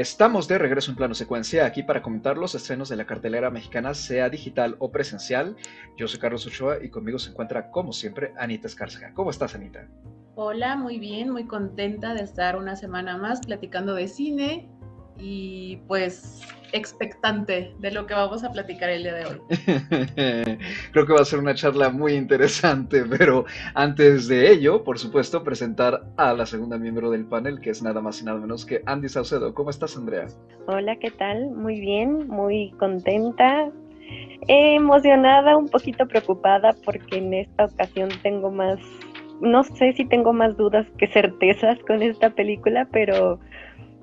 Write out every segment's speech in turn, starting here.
Estamos de regreso en plano secuencia aquí para comentar los estrenos de la cartelera mexicana, sea digital o presencial. Yo soy Carlos Ochoa y conmigo se encuentra, como siempre, Anita Escárcega. ¿Cómo estás, Anita? Hola, muy bien, muy contenta de estar una semana más platicando de cine y pues expectante de lo que vamos a platicar el día de hoy. Creo que va a ser una charla muy interesante, pero antes de ello, por supuesto, presentar a la segunda miembro del panel, que es nada más y nada menos que Andy Saucedo. ¿Cómo estás, Andrea? Hola, ¿qué tal? Muy bien, muy contenta. Emocionada, un poquito preocupada porque en esta ocasión tengo más, no sé si tengo más dudas que certezas con esta película, pero,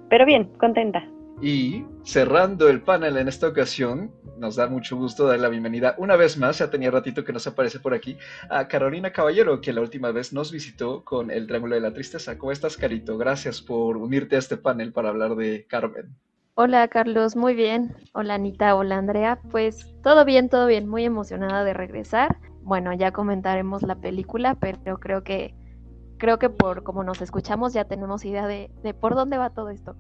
pero bien, contenta. Y cerrando el panel en esta ocasión, nos da mucho gusto dar la bienvenida una vez más, ya tenía ratito que nos aparece por aquí, a Carolina Caballero, que la última vez nos visitó con el Triángulo de la Tristeza. ¿Cómo estás, Carito? Gracias por unirte a este panel para hablar de Carmen. Hola, Carlos, muy bien. Hola, Anita, hola, Andrea. Pues todo bien, todo bien, muy emocionada de regresar. Bueno, ya comentaremos la película, pero creo que creo que por como nos escuchamos ya tenemos idea de, de por dónde va todo esto.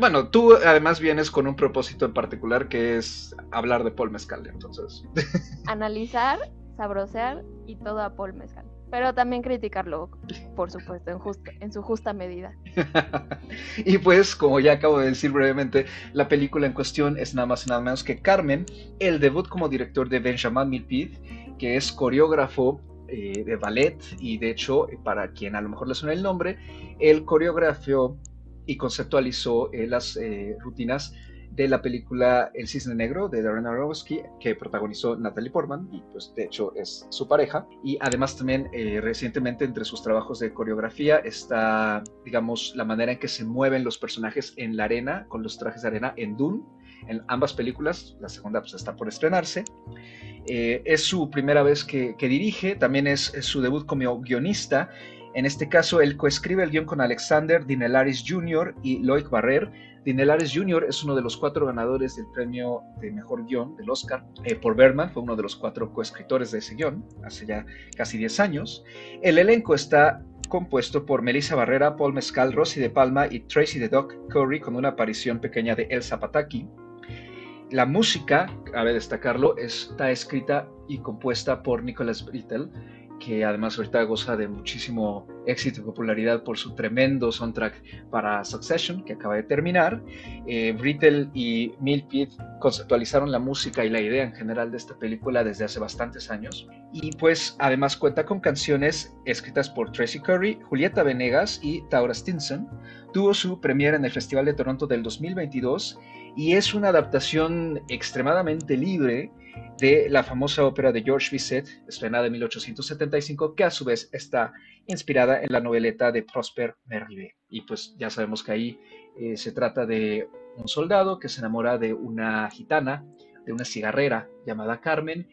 Bueno, tú además vienes con un propósito en particular que es hablar de Paul Mezcal, entonces. Analizar, sabrosear y todo a Paul Mezcal. Pero también criticarlo, por supuesto, en, en su justa medida. y pues, como ya acabo de decir brevemente, la película en cuestión es nada más y nada menos que Carmen, el debut como director de Benjamin Milpid, que es coreógrafo eh, de ballet y de hecho, para quien a lo mejor le suena el nombre, el coreógrafo y conceptualizó eh, las eh, rutinas de la película El Cisne Negro de Darren Aronofsky, que protagonizó Natalie Portman, y pues de hecho es su pareja. Y además también eh, recientemente entre sus trabajos de coreografía está, digamos, la manera en que se mueven los personajes en la arena, con los trajes de arena en Dune, en ambas películas, la segunda pues está por estrenarse. es su primera vez que, dirige, también es, es su debut como guionista en este caso, él coescribe el guion con Alexander Dinelaris Jr. y Loic Barrer. Dinelaris Jr. es uno de los cuatro ganadores del premio de mejor guion del Oscar eh, por Berman, fue uno de los cuatro coescritores de ese guion hace ya casi 10 años. El elenco está compuesto por Melissa Barrera, Paul Mescal, Rosy de Palma y Tracy the Doc Curry con una aparición pequeña de Elsa Pataki. La música, cabe destacarlo, está escrita y compuesta por Nicholas Brittle, que además ahorita goza de muchísimo éxito y popularidad por su tremendo soundtrack para Succession, que acaba de terminar. Eh, Brittle y Milpid conceptualizaron la música y la idea en general de esta película desde hace bastantes años. Y pues además cuenta con canciones escritas por Tracy Curry, Julieta Venegas y Taura Stinson. Tuvo su premiere en el Festival de Toronto del 2022 y es una adaptación extremadamente libre de la famosa ópera de Georges Bizet, estrenada en 1875, que a su vez está inspirada en la noveleta de Prosper Mérimée. Y pues ya sabemos que ahí eh, se trata de un soldado que se enamora de una gitana, de una cigarrera llamada Carmen,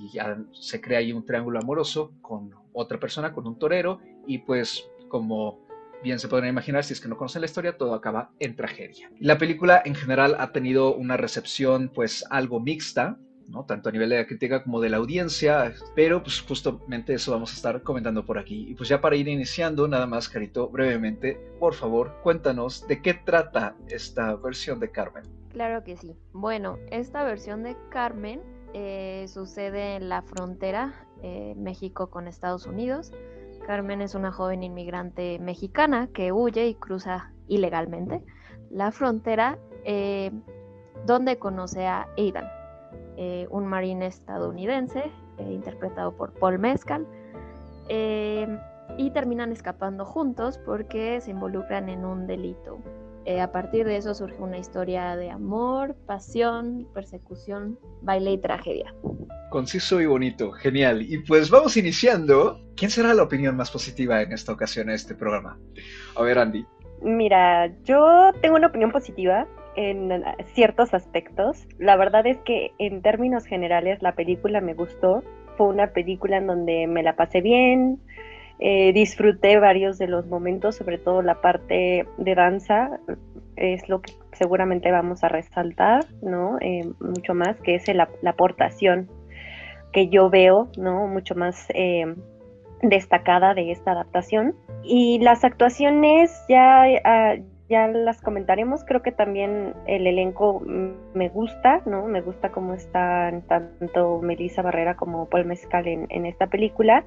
y ya se crea ahí un triángulo amoroso con otra persona, con un torero, y pues como bien se pueden imaginar, si es que no conocen la historia, todo acaba en tragedia. La película en general ha tenido una recepción pues algo mixta, tanto a nivel de la crítica como de la audiencia, pero pues justamente eso vamos a estar comentando por aquí. Y pues ya para ir iniciando, nada más, Carito, brevemente, por favor, cuéntanos de qué trata esta versión de Carmen. Claro que sí. Bueno, esta versión de Carmen eh, sucede en la frontera eh, México con Estados Unidos. Carmen es una joven inmigrante mexicana que huye y cruza ilegalmente la frontera eh, donde conoce a Aidan, eh, un marine estadounidense, eh, interpretado por Paul Mescal, eh, y terminan escapando juntos porque se involucran en un delito. a partir de eso surge una historia de amor, pasión, persecución, baile y tragedia. Conciso y bonito, genial. Y pues vamos iniciando. ¿Quién será la opinión más positiva en esta ocasión en este programa? A ver, Andy. Mira, yo tengo una opinión positiva en ciertos aspectos. La verdad es que en términos generales la película me gustó. Fue una película en donde me la pasé bien, eh, disfruté varios de los momentos, sobre todo la parte de danza, es lo que seguramente vamos a resaltar, ¿no? Eh, mucho más, que es la, aportación que yo veo, ¿no? Mucho más eh, destacada de esta adaptación. Y las actuaciones ya, ah, ya las comentaremos. Creo que también el elenco me gusta, ¿no? Me gusta cómo están tanto Melissa Barrera como Paul Mezcal en, esta película.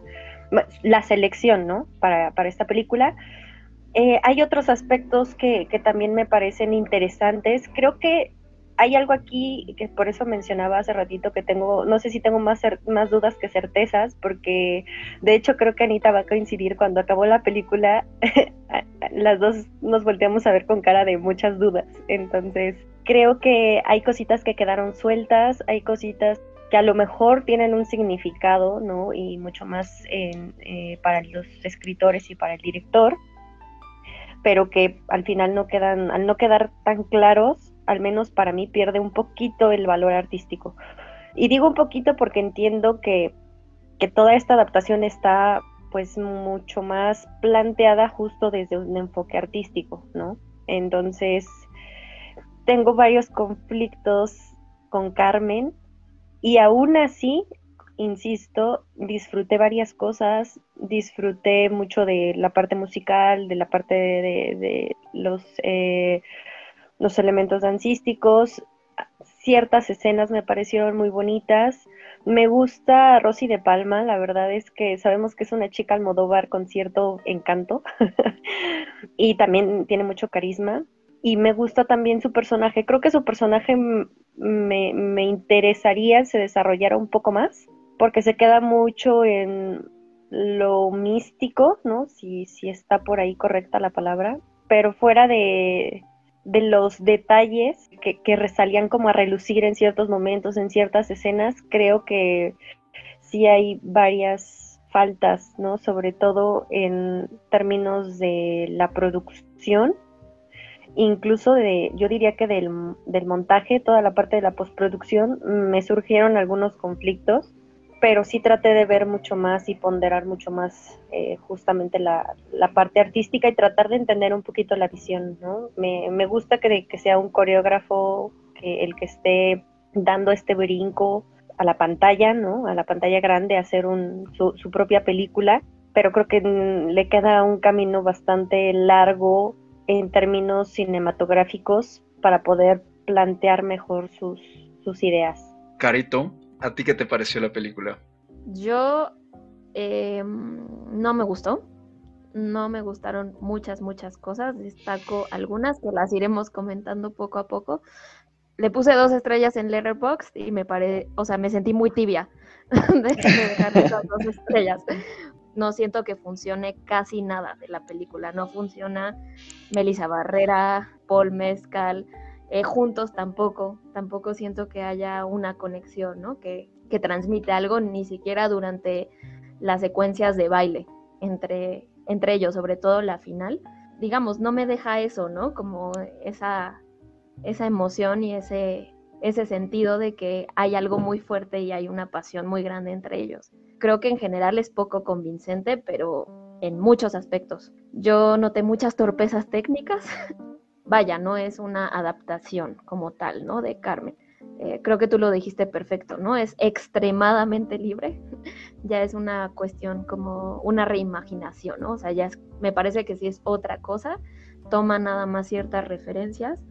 La selección, ¿no? Para, para esta película. Eh, hay otros aspectos que, que también me parecen interesantes. Creo que hay algo aquí que por eso mencionaba hace ratito que tengo, no sé si tengo más, más dudas que certezas, porque de hecho creo que Anita va a coincidir cuando acabó la película, las dos nos volteamos a ver con cara de muchas dudas. Entonces, creo que hay cositas que quedaron sueltas, hay cositas que a lo mejor tienen un significado, ¿no? Y mucho más eh, para los escritores y para el director, pero que al final no quedan, al no quedar tan claros, al menos para mí, pierde un poquito el valor artístico. Y digo un poquito porque entiendo que, toda esta adaptación está pues mucho más planteada justo desde un enfoque artístico, ¿no? Entonces, tengo varios conflictos con Carmen y aún así, insisto, disfruté varias cosas, disfruté mucho de la parte musical, de la parte de, los eh, los elementos dancísticos, ciertas escenas me parecieron muy bonitas. Me gusta Rosy de Palma, la verdad es que sabemos que es una chica almodóvar con cierto encanto y también tiene mucho carisma. Y me gusta también su personaje. Creo que su personaje me, me interesaría se desarrollara un poco más, porque se queda mucho en lo místico, ¿no? Si, si está por ahí correcta la palabra, pero fuera de, de los detalles que, que, resalían como a relucir en ciertos momentos, en ciertas escenas, creo que sí hay varias faltas, ¿no? Sobre todo en términos de la producción, incluso de, yo diría que del, del montaje, toda la parte de la postproducción, me surgieron algunos conflictos pero sí traté de ver mucho más y ponderar mucho más eh, justamente la, parte artística y tratar de entender un poquito la visión, ¿no? Me, me gusta que, que, sea un coreógrafo que el que esté dando este brinco a la pantalla, ¿no? A la pantalla grande, hacer un, su, su propia película, pero creo que le queda un camino bastante largo en términos cinematográficos para poder plantear mejor sus, sus ideas. Carito, ¿A ti qué te pareció la película? Yo em, no me gustó. No me gustaron muchas, muchas cosas. Destaco algunas que las iremos comentando poco a poco. Le puse dos estrellas en Letterboxd y me paré, o sea, me sentí muy tibia de, dejar esas dos estrellas. No siento que funcione casi nada de la película. No funciona Melissa Barrera, Paul Mezcal, eh, juntos tampoco, tampoco siento que haya una conexión, ¿no? Que, que transmite algo, ni siquiera durante las secuencias de baile entre, entre ellos, sobre todo la final. Digamos, no me deja eso, ¿no? Como esa, esa emoción y ese, ese sentido de que hay algo muy fuerte y hay una pasión muy grande entre ellos. Creo que en general es poco convincente, pero en muchos aspectos. Yo noté muchas torpezas técnicas, vaya, no es una adaptación como tal, ¿no? De Carmen. Eh, creo que tú lo dijiste perfecto, ¿no? Es extremadamente libre, ya es una cuestión como una reimaginación, ¿no? O sea, ya es, me parece que sí es otra cosa, toma nada más ciertas referencias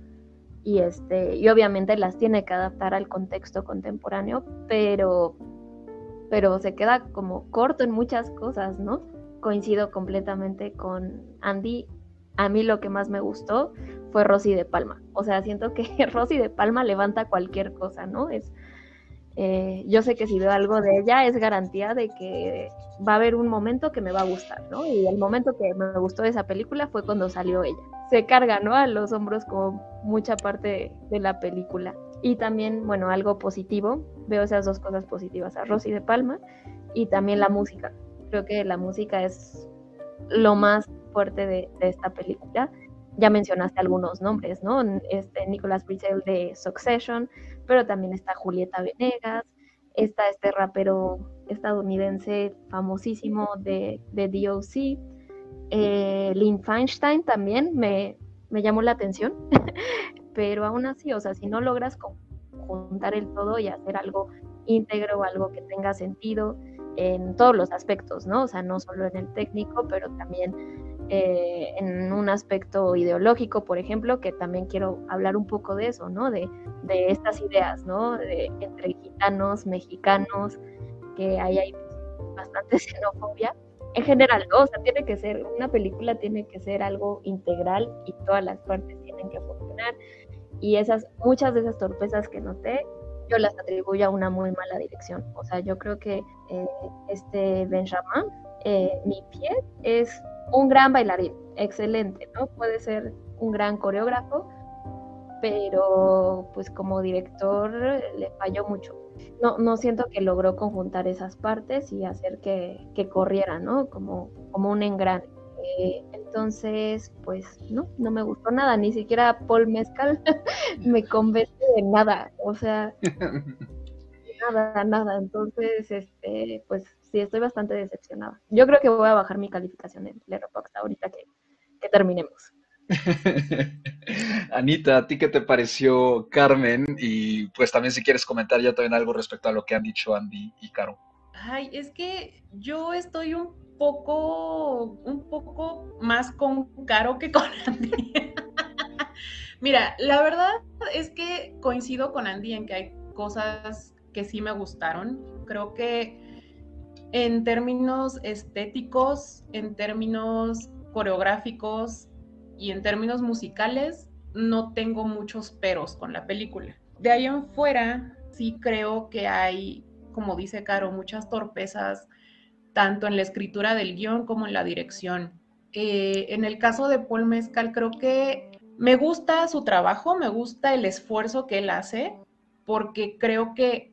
y, este, y obviamente las tiene que adaptar al contexto contemporáneo, pero, pero se queda como corto en muchas cosas, ¿no? Coincido completamente con Andy a mí lo que más me gustó fue Rosy de Palma. O sea, siento que Rosy de Palma levanta cualquier cosa, ¿no? Es, eh, yo sé que si veo algo de ella es garantía de que va a haber un momento que me va a gustar, ¿no? Y el momento que me gustó de esa película fue cuando salió ella. Se carga, ¿no? A los hombros como mucha parte de la película. Y también, bueno, algo positivo, veo esas dos cosas positivas, a Rosy de Palma y también la música. Creo que la música es lo más fuerte de, esta película. Ya mencionaste algunos nombres, ¿no? Este Nicolas Britell de Succession, pero también está Julieta Venegas, está este rapero estadounidense famosísimo de, de DOC, eh, Lynn Feinstein también me, me llamó la atención, pero aún así, o sea, si no logras juntar el todo y hacer algo íntegro, algo que tenga sentido en todos los aspectos, ¿no? O sea, no solo en el técnico, pero también eh, en un aspecto ideológico, por ejemplo, que también quiero hablar un poco de eso, ¿no? De, de estas ideas, ¿no? De, entre gitanos, mexicanos, que ahí hay bastante xenofobia. En general, ¿no? O sea, tiene que ser, una película tiene que ser algo integral y todas las partes tienen que funcionar. Y esas, muchas de esas torpezas que noté, yo las atribuyo a una muy mala dirección. O sea, yo creo que eh, este Benjamin, eh, mi pie, es un gran bailarín, excelente, ¿no? Puede ser un gran coreógrafo, pero pues como director le falló mucho. No, no siento que logró conjuntar esas partes y hacer que, que corriera, ¿no? Como, como un engrane. Eh, entonces, pues no, no me gustó nada, ni siquiera Paul Mezcal me convence de nada, o sea, nada, nada. Entonces, este, pues sí, estoy bastante decepcionada. Yo creo que voy a bajar mi calificación en Letterboxd ahorita que, que terminemos. Anita, ¿a ti qué te pareció Carmen? Y pues también si quieres comentar ya también algo respecto a lo que han dicho Andy y Caro. Ay, es que yo estoy un poco, un poco más con Caro que con Andy. Mira, la verdad es que coincido con Andy en que hay cosas que sí me gustaron. Creo que en términos estéticos, en términos coreográficos y en términos musicales, no tengo muchos peros con la película. De ahí en fuera, sí creo que hay, como dice Caro, muchas torpezas, tanto en la escritura del guion como en la dirección. Eh, en el caso de Paul Mezcal, creo que me gusta su trabajo, me gusta el esfuerzo que él hace, porque creo que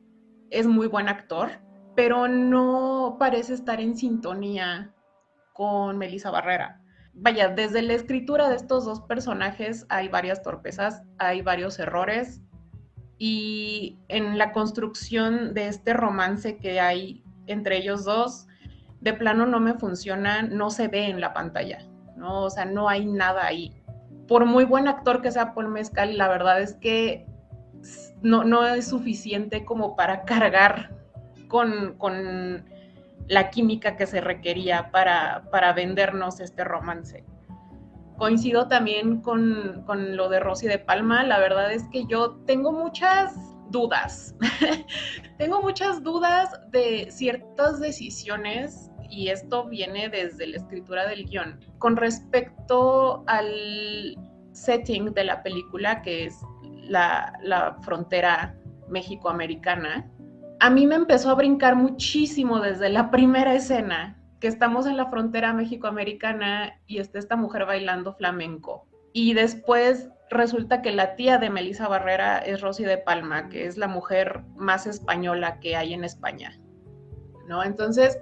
es muy buen actor pero no parece estar en sintonía con Melissa Barrera. Vaya, desde la escritura de estos dos personajes hay varias torpezas, hay varios errores y en la construcción de este romance que hay entre ellos dos, de plano no me funciona, no se ve en la pantalla, ¿no? O sea, no hay nada ahí. Por muy buen actor que sea Paul Mezcal, la verdad es que no, no es suficiente como para cargar con, la química que se requería para, para vendernos este romance. Coincido también con, con, lo de Rosy de Palma, la verdad es que yo tengo muchas dudas, tengo muchas dudas de ciertas decisiones y esto viene desde la escritura del guion. Con respecto al setting de la película, que es la, la frontera México-americana, a mí me empezó a brincar muchísimo desde la primera escena, que estamos en la frontera México-americana y está esta mujer bailando flamenco. Y después resulta que la tía de Melissa Barrera es Rosy de Palma, que es la mujer más española que hay en España. ¿No? Entonces,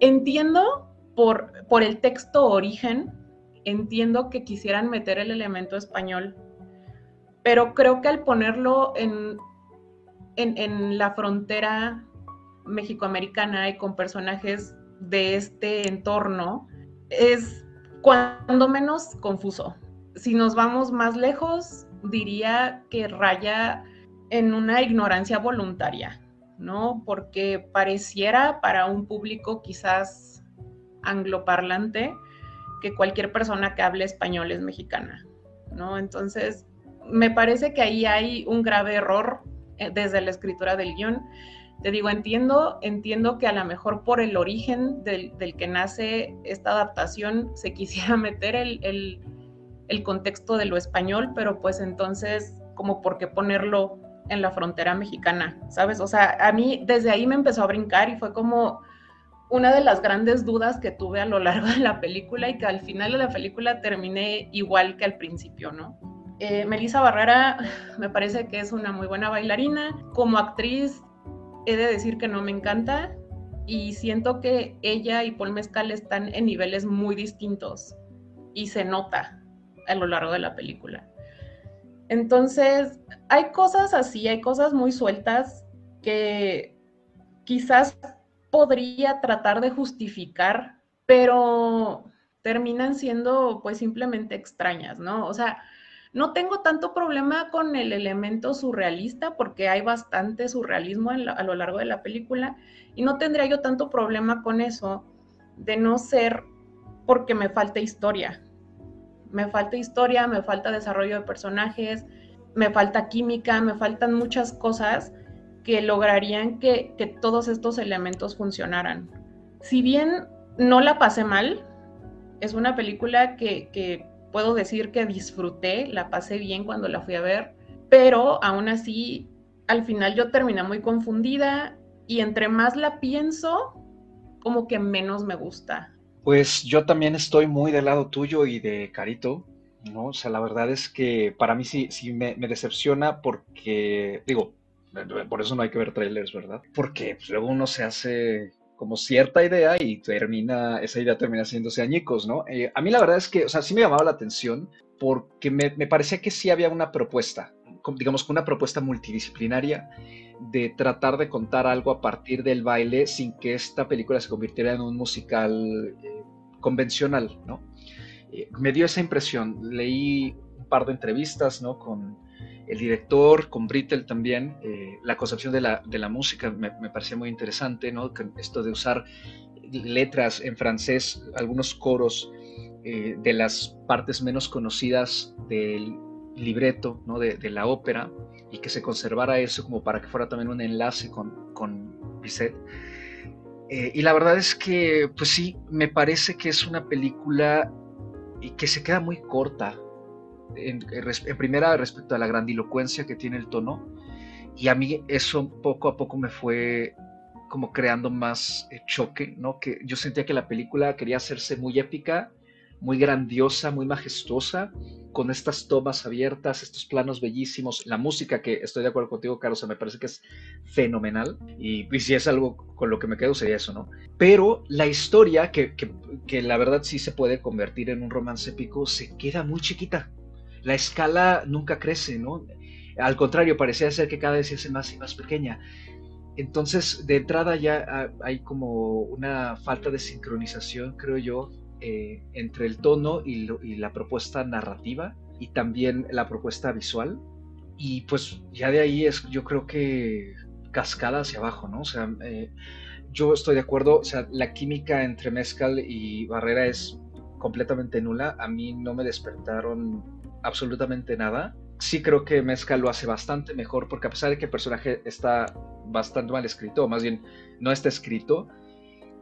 entiendo por, por el texto origen, entiendo que quisieran meter el elemento español, pero creo que al ponerlo en en, la frontera mexicoamericana y con personajes de este entorno es cuando menos confuso. Si nos vamos más lejos, diría que raya en una ignorancia voluntaria, ¿no? Porque pareciera para un público quizás angloparlante que cualquier persona que hable español es mexicana, ¿no? Entonces, me parece que ahí hay un grave error desde la escritura del guion. Te digo, entiendo, entiendo que a lo mejor por el origen del, que nace esta adaptación se quisiera meter el, el, contexto de lo español, pero pues entonces, como por qué ponerlo en la frontera mexicana, ¿sabes? O sea, a mí desde ahí me empezó a brincar y fue como una de las grandes dudas que tuve a lo largo de la película y que al final de la película terminé igual que al principio, ¿no? Eh, Melissa Barrera me parece que es una muy buena bailarina. Como actriz, he de decir que no me encanta y siento que ella y Paul Mezcal están en niveles muy distintos y se nota a lo largo de la película. Entonces, hay cosas así, hay cosas muy sueltas que quizás podría tratar de justificar, pero terminan siendo pues simplemente extrañas, ¿no? O sea, no tengo tanto problema con el elemento surrealista porque hay bastante surrealismo a lo largo de la película y no tendría yo tanto problema con eso de no ser porque me falta historia. Me falta historia, me falta desarrollo de personajes, me falta química, me faltan muchas cosas que lograrían que, todos estos elementos funcionaran. Si bien no la pasé mal, es una película que, que puedo decir que disfruté, la pasé bien cuando la fui a ver, pero aún así, al final yo terminé muy confundida y entre más la pienso, como que menos me gusta. Pues yo también estoy muy del lado tuyo y de Carito, ¿no? O sea, la verdad es que para mí sí, sí me, decepciona porque, digo, por eso no hay que ver trailers, ¿verdad? Porque pues, luego uno se hace como cierta idea y termina, esa idea termina haciéndose añicos, ¿no? Eh, a mí la verdad es que, o sea, sí me llamaba la atención porque me, parecía que sí había una propuesta, digamos, una propuesta multidisciplinaria de tratar de contar algo a partir del baile sin que esta película se convirtiera en un musical eh, convencional, ¿no? Eh, me dio esa impresión. Leí un par de entrevistas, ¿no? Con el director, con Brittel también. Eh, la concepción de la, de la música me, me, parecía muy interesante, ¿no? Esto de usar letras en francés, algunos coros de las partes menos conocidas del libreto, ¿no? de, de la ópera y que se conservara eso como para que fuera también un enlace con, con Bizet. Eh, y la verdad es que, pues sí, me parece que es una película que se queda muy corta, en, primera respecto a la grandilocuencia que tiene el tono, y a mí eso poco a poco me fue como creando más eh, choque, ¿no? Que yo sentía que la película quería hacerse muy épica, muy grandiosa, muy majestuosa, con estas tomas abiertas, estos planos bellísimos, la música que estoy de acuerdo contigo, Carlos, me parece que es fenomenal y, si es algo con lo que me quedo sería eso, ¿no? Pero la historia, que, que, la verdad sí se puede convertir en un romance épico, se queda muy chiquita. La escala nunca crece, ¿no? Al contrario, parecía ser que cada vez se más y más pequeña. Entonces, de entrada ya hay como una falta de sincronización, creo yo, eh, entre el tono y, la propuesta narrativa y también la propuesta visual. Y pues ya de ahí es, yo creo que cascada hacia abajo, ¿no? O sea, eh, yo estoy de acuerdo, o sea, la química entre Mezcal y Barrera es completamente nula. A mí no me despertaron absolutamente nada. Sí creo que Mezcal lo hace bastante mejor porque a pesar de que el personaje está bastante mal escrito, o más bien no está escrito,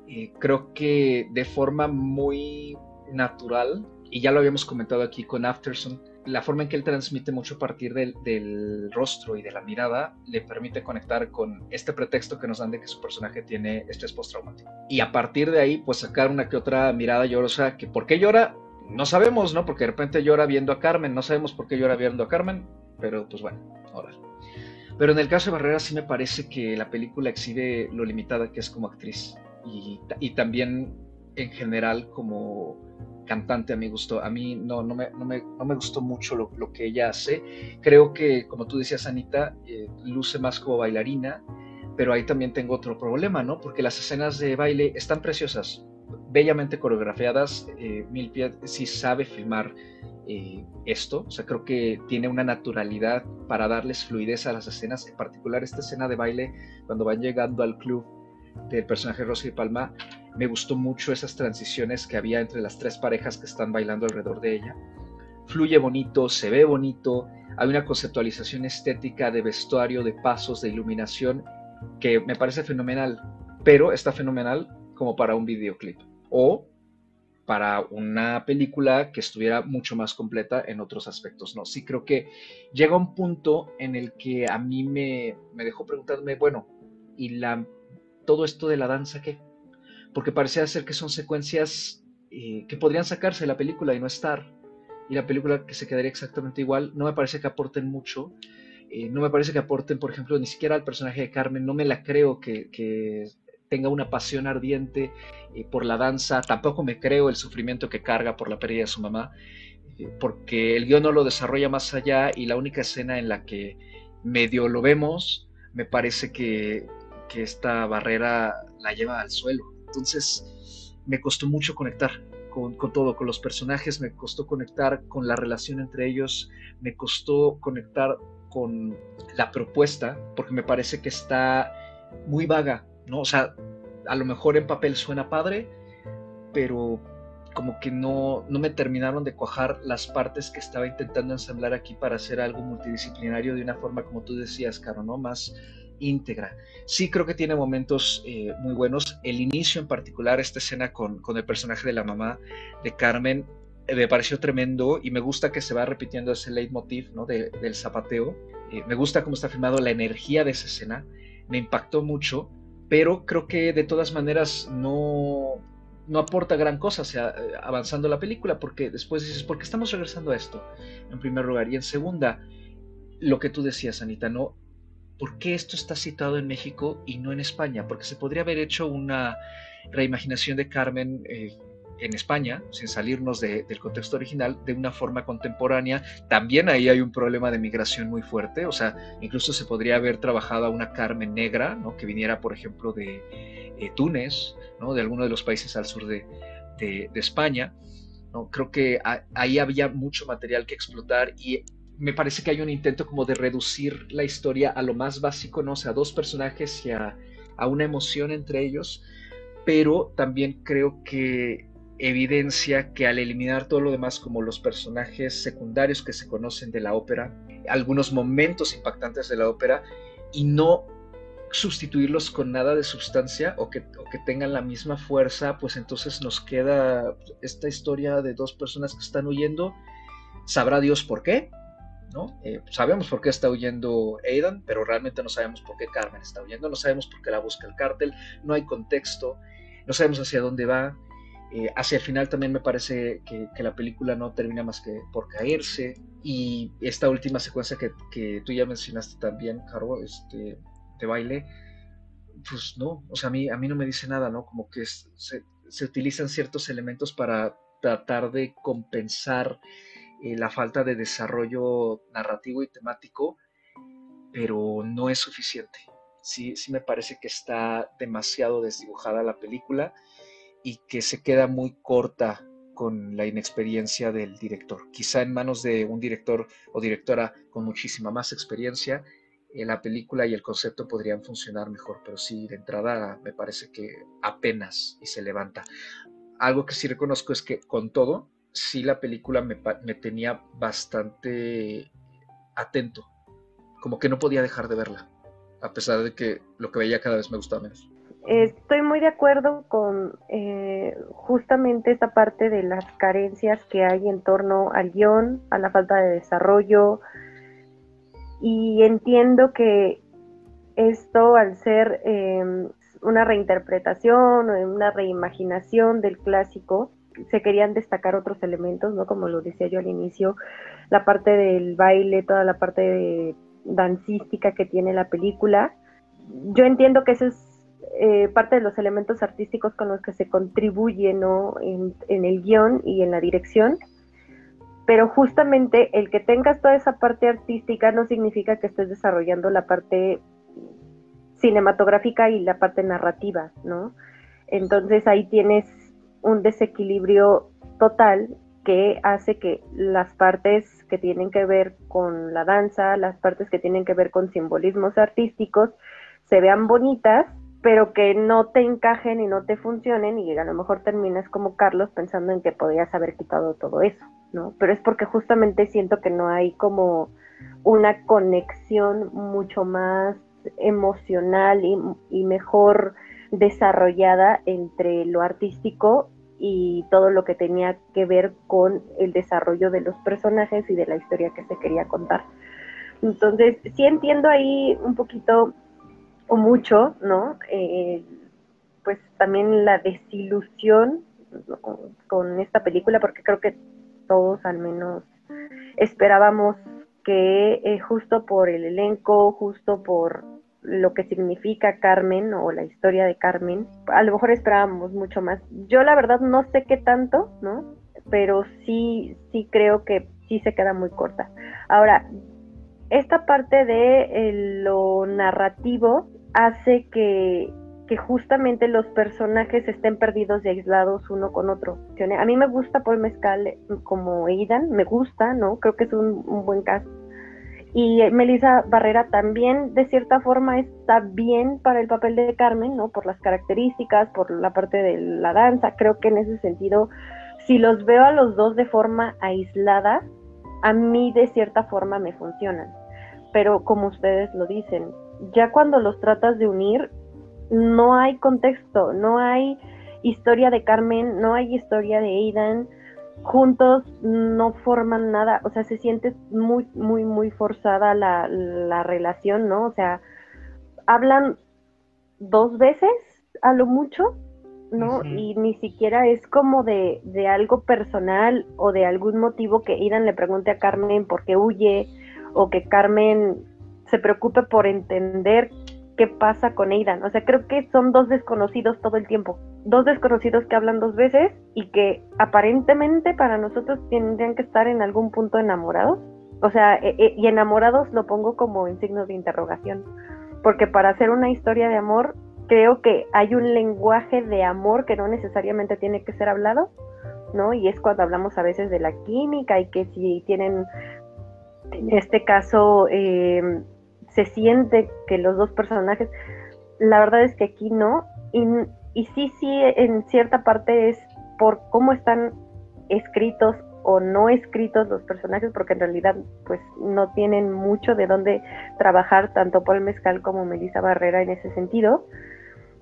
eh, creo que de forma muy natural, y ya lo habíamos comentado aquí con Afterson, la forma en que él transmite mucho a partir del, rostro y de la mirada le permite conectar con este pretexto que nos dan de que su personaje tiene estrés postraumático. Y a partir de ahí, pues sacar una que otra mirada llorosa, que por qué llora, no sabemos, ¿no? Porque de repente llora viendo a Carmen, no sabemos por qué llora viendo a Carmen, pero pues bueno, ahora. Pero en el caso de Barrera sí me parece que la película exhibe lo limitada que es como actriz y, también en general como cantante a mi gusto. A mí no, no, me, no, me, no me gustó mucho lo, lo, que ella hace. Creo que, como tú decías, Anita, eh, luce más como bailarina, pero ahí también tengo otro problema, ¿no? Porque las escenas de baile están preciosas, bellamente coreografiadas. Eh, Milpied sí sabe filmar eh, esto, o sea, creo que tiene una naturalidad para darles fluidez a las escenas, en particular esta escena de baile cuando van llegando al club del personaje Rosy Palma, me gustó mucho esas transiciones que había entre las tres parejas que están bailando alrededor de ella. Fluye bonito, se ve bonito, hay una conceptualización estética de vestuario, de pasos, de iluminación que me parece fenomenal, pero está fenomenal como para un videoclip o para una película que estuviera mucho más completa en otros aspectos, ¿no? Sí creo que llega un punto en el que a mí me, me dejó preguntarme, bueno, ¿y la todo esto de la danza qué? Porque parecía ser que son secuencias eh, que podrían sacarse de la película y no estar. Y la película que se quedaría exactamente igual. No me parece que aporten mucho. Eh, no me parece que aporten, por ejemplo, ni siquiera al personaje de Carmen. No me la creo que, tenga una pasión ardiente eh, por la danza. Tampoco me creo el sufrimiento que carga por la pérdida de su mamá. porque el guion no lo desarrolla más allá y la única escena en la que medio lo vemos me parece que que esta barrera la lleva al suelo. Entonces me costó mucho conectar con, todo, con los personajes, me costó conectar con la relación entre ellos, me costó conectar con la propuesta, porque me parece que está muy vaga, ¿no? O sea, a lo mejor en papel suena padre, pero como que no, no me terminaron de cuajar las partes que estaba intentando ensamblar aquí para hacer algo multidisciplinario de una forma, como tú decías, Caro, ¿no? Más íntegra. Sí creo que tiene momentos eh, muy buenos. El inicio en particular, esta escena con, con el personaje de la mamá de Carmen, eh, me pareció tremendo y me gusta que se va repitiendo ese leitmotiv ¿no? del zapateo. Eh, me gusta cómo está filmado la energía de esa escena. Me impactó mucho, pero creo que de todas maneras no, no aporta gran cosa sea, eh, avanzando la película, porque después dices, ¿por qué estamos regresando a esto? En primer lugar. Y en segunda, lo que tú decías, Anita, ¿no? ¿Por qué esto está situado en México y no en España? Porque se podría haber hecho una reimaginación de Carmen en España, sin salirnos del contexto original, de una forma contemporánea. También ahí hay un problema de migración muy fuerte, o sea, incluso se podría haber trabajado a una Carmen negra, ¿no? que viniera, por ejemplo, de eh, Túnez, ¿no? de alguno de los países al sur de, España. ¿no? Creo que ahí había mucho material que explotar y me parece que hay un intento como de reducir la historia a lo más básico, ¿no? O sea, a dos personajes y a, a una emoción entre ellos, pero también creo que evidencia que al eliminar todo lo demás como los personajes secundarios que se conocen de la ópera, algunos momentos impactantes de la ópera, y no sustituirlos con nada de sustancia o que, que tengan la misma fuerza, pues entonces nos queda esta historia de dos personas que están huyendo. Sabrá Dios por qué, ¿no? Eh, sabemos por qué está huyendo Aidan, pero realmente no sabemos por qué Carmen está huyendo, no sabemos por qué la busca el cártel, no hay contexto, no sabemos hacia dónde va. Eh, hacia el final también me parece que, la película no termina más que por caerse. Y esta última secuencia que, tú ya mencionaste también, Caro, este, de baile, pues no, o sea, a mí, a mí no me dice nada, ¿no? Como que se, utilizan ciertos elementos para tratar de compensar eh, la falta de desarrollo narrativo y temático, pero no es suficiente. Sí, sí me parece que está demasiado desdibujada la película y que se queda muy corta con la inexperiencia del director. Quizá en manos de un director o directora con muchísima más experiencia, eh, la película y el concepto podrían funcionar mejor, pero sí, de entrada me parece que apenas y se levanta. Algo que sí reconozco es que con todo, sí la película me, me tenía bastante atento, como que no podía dejar de verla, a pesar de que lo que veía cada vez me gustaba menos. Estoy muy de acuerdo con eh, justamente esta parte de las carencias que hay en torno al guion, a la falta de desarrollo, y entiendo que esto al ser em, una reinterpretación o una reimaginación del clásico, se querían destacar otros elementos, ¿no? Como lo decía yo al inicio, la parte del baile, toda la parte dancística que tiene la película. Yo entiendo que eso es eh, parte de los elementos artísticos con los que se contribuye ¿no? en, el guion y en la dirección, pero justamente el que tengas toda esa parte artística no significa que estés desarrollando la parte cinematográfica y la parte narrativa, ¿no? Entonces ahí tienes un desequilibrio total que hace que las partes que tienen que ver con la danza, las partes que tienen que ver con simbolismos artísticos, se vean bonitas, pero que no te encajen y no te funcionen y a lo mejor terminas como Carlos pensando en que podrías haber quitado todo eso, ¿no? Pero es porque justamente siento que no hay como una conexión mucho más emocional y, mejor desarrollada entre lo artístico y todo lo que tenía que ver con el desarrollo de los personajes y de la historia que se quería contar. Entonces, sí entiendo ahí un poquito o mucho, ¿no? Eh, pues también la desilusión con esta película, porque creo que todos al menos esperábamos que eh, justo por el elenco, justo por lo que significa Carmen o la historia de Carmen, a lo mejor esperábamos mucho más. Yo la verdad no sé qué tanto, ¿no? Pero sí, sí creo que sí se queda muy corta. Ahora, esta parte de eh, lo narrativo hace que, justamente los personajes estén perdidos y aislados uno con otro. A mí me gusta Paul Mezcal como Aidan, me gusta, ¿no? Creo que es un, buen caso. Y Melissa Barrera también, de cierta forma, está bien para el papel de Carmen, ¿no? Por las características, por la parte de la danza. Creo que en ese sentido si los veo a los dos de forma aislada, a mí de cierta forma me funcionan. Pero como ustedes lo dicen, ya cuando los tratas de unir, no hay contexto, no hay historia de Carmen, no hay historia de Aidan, juntos no forman nada, o sea, se siente muy, muy, muy forzada la, la relación, ¿no? O sea, hablan dos veces a lo mucho, ¿no? Y ni siquiera es como de, de, algo personal o de algún motivo que Aidan le pregunte a Carmen por qué huye o que Carmen se preocupe por entender qué pasa con Aidan. O sea, creo que son dos desconocidos todo el tiempo. Dos desconocidos que hablan dos veces y que aparentemente para nosotros tendrían que estar en algún punto enamorados. O sea, e, e, y enamorados lo pongo como en signos de interrogación. Porque para hacer una historia de amor, creo que hay un lenguaje de amor que no necesariamente tiene que ser hablado, ¿no? Y es cuando hablamos a veces de la química y que si tienen, en este caso, eh, se siente que los dos personajes, la verdad es que aquí no, y, y sí, sí, en cierta parte es por cómo están escritos o no escritos los personajes, porque en realidad pues no tienen mucho de dónde trabajar tanto Paul Mezcal como Melissa Barrera en ese sentido.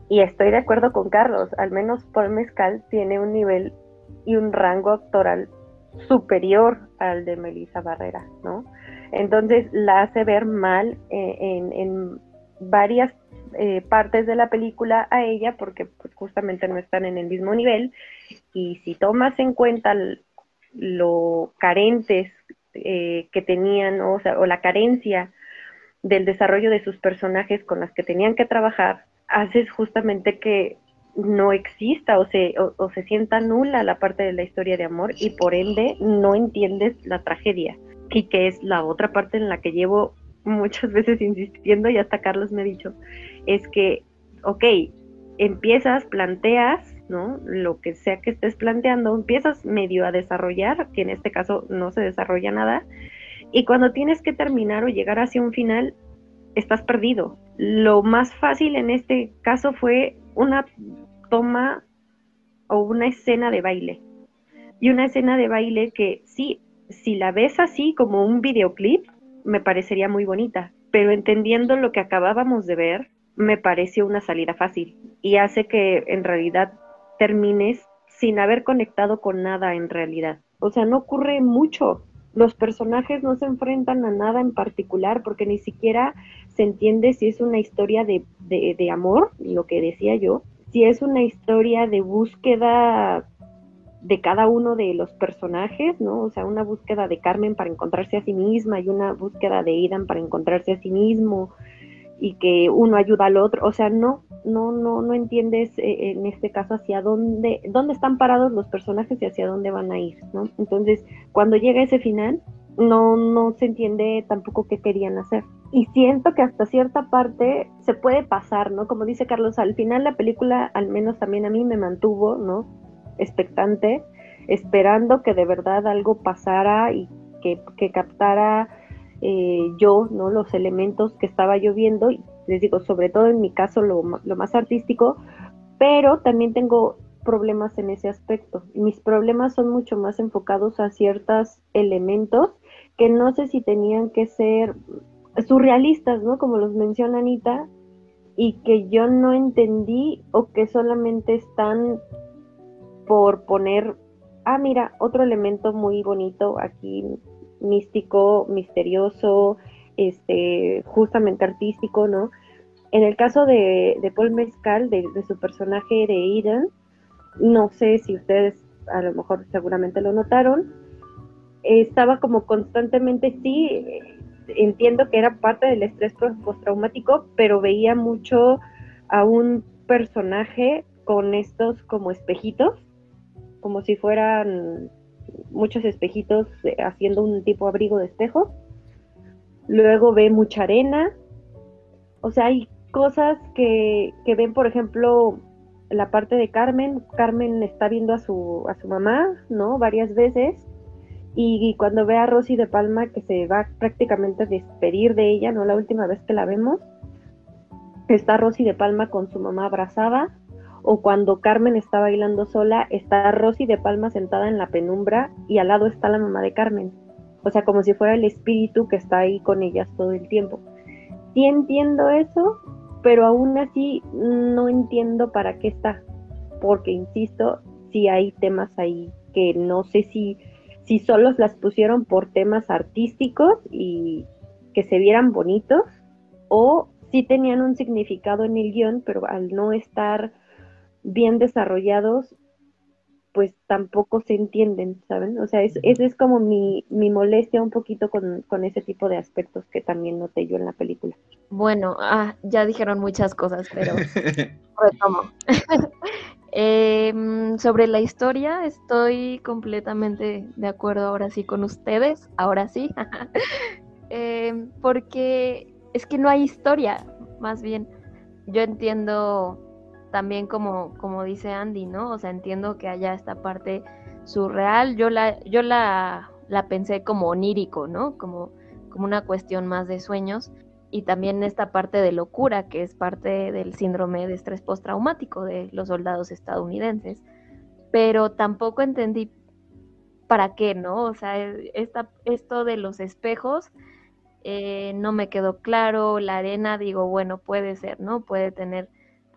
Y estoy de acuerdo con Carlos, al menos Paul Mezcal tiene un nivel y un rango actoral superior al de Melissa Barrera, ¿no? Entonces la hace ver mal eh, en, varias eh, partes de la película a ella porque pues, justamente no están en el mismo nivel. Y si tomas en cuenta lo carentes eh, que tenían o, sea, o la carencia del desarrollo de sus personajes con las que tenían que trabajar, haces justamente que no exista o se, o se sienta nula la parte de la historia de amor y por ende no entiendes la tragedia y que es la otra parte en la que llevo muchas veces insistiendo y hasta Carlos me ha dicho, es que, ok, empiezas, planteas, ¿no? Lo que sea que estés planteando, empiezas medio a desarrollar, que en este caso no se desarrolla nada, y cuando tienes que terminar o llegar hacia un final, estás perdido. Lo más fácil en este caso fue una toma o una escena de baile. Y una escena de baile que sí, si la ves así como un videoclip, me parecería muy bonita, pero entendiendo lo que acabábamos de ver, me pareció una salida fácil y hace que en realidad termines sin haber conectado con nada en realidad. O sea, no ocurre mucho. Los personajes no se enfrentan a nada en particular porque ni siquiera se entiende si es una historia de, de, de amor, lo que decía yo, si es una historia de búsqueda de cada uno de los personajes, ¿no? O sea, una búsqueda de Carmen para encontrarse a sí misma y una búsqueda de Aidan para encontrarse a sí mismo y que uno ayuda al otro, o sea, no, no, no, no entiendes eh, en este caso hacia dónde, dónde están parados los personajes y hacia dónde van a ir, ¿no? Entonces, cuando llega ese final, no, no se entiende tampoco qué querían hacer. Y siento que hasta cierta parte se puede pasar, ¿no? Como dice Carlos, al final la película, al menos también a mí me mantuvo, ¿no? Expectante, esperando que de verdad algo pasara y que, captara eh, yo ¿no? los elementos que estaba yo viendo, y les digo, sobre todo en mi caso lo, lo más artístico, pero también tengo problemas en ese aspecto. Mis problemas son mucho más enfocados a ciertos elementos que no sé si tenían que ser surrealistas, ¿no? Como los menciona Anita, y que yo no entendí o que solamente están por poner, ah, mira, otro elemento muy bonito aquí, místico, misterioso, este, justamente artístico, ¿no? En el caso de, Paul Mezcal, de, su personaje de Eden, no sé si ustedes a lo mejor seguramente lo notaron, estaba como constantemente, sí, entiendo que era parte del estrés postraumático, pero veía mucho a un personaje con estos como espejitos como si fueran muchos espejitos eh, haciendo un tipo abrigo de espejos. Luego ve mucha arena. O sea, hay cosas que, que ven, por ejemplo, la parte de Carmen. Carmen está viendo a su, a su mamá, ¿no? Varias veces. Y, cuando ve a Rosy de Palma, que se va prácticamente a despedir de ella, ¿no? La última vez que la vemos, está Rosy de Palma con su mamá abrazada o cuando Carmen está bailando sola, está Rosy de Palma sentada en la penumbra y al lado está la mamá de Carmen. O sea, como si fuera el espíritu que está ahí con ellas todo el tiempo. Sí entiendo eso, pero aún así no entiendo para qué está. Porque, insisto, sí hay temas ahí que no sé si, si solos las pusieron por temas artísticos y que se vieran bonitos o si tenían un significado en el guion, pero al no estar bien desarrollados, pues tampoco se entienden, ¿saben? O sea, esa es, como mi, mi molestia un poquito con, con, ese tipo de aspectos que también noté yo en la película. Bueno, ah, ya dijeron muchas cosas, pero retomo. Em, sobre la historia, estoy completamente de acuerdo ahora sí con ustedes, ahora sí, em, porque es que no hay historia, más bien. Yo entiendo también como, como dice Andy, ¿no? O sea, entiendo que haya esta parte surreal. Yo la, yo la, la pensé como onírico, ¿no? Como, como una cuestión más de sueños. Y también esta parte de locura, que es parte del síndrome de estrés postraumático de los soldados estadounidenses. Pero tampoco entendí para qué, ¿no? O sea, esta, esto de los espejos eh, no me quedó claro. La arena, digo, bueno, puede ser, ¿no? Puede tener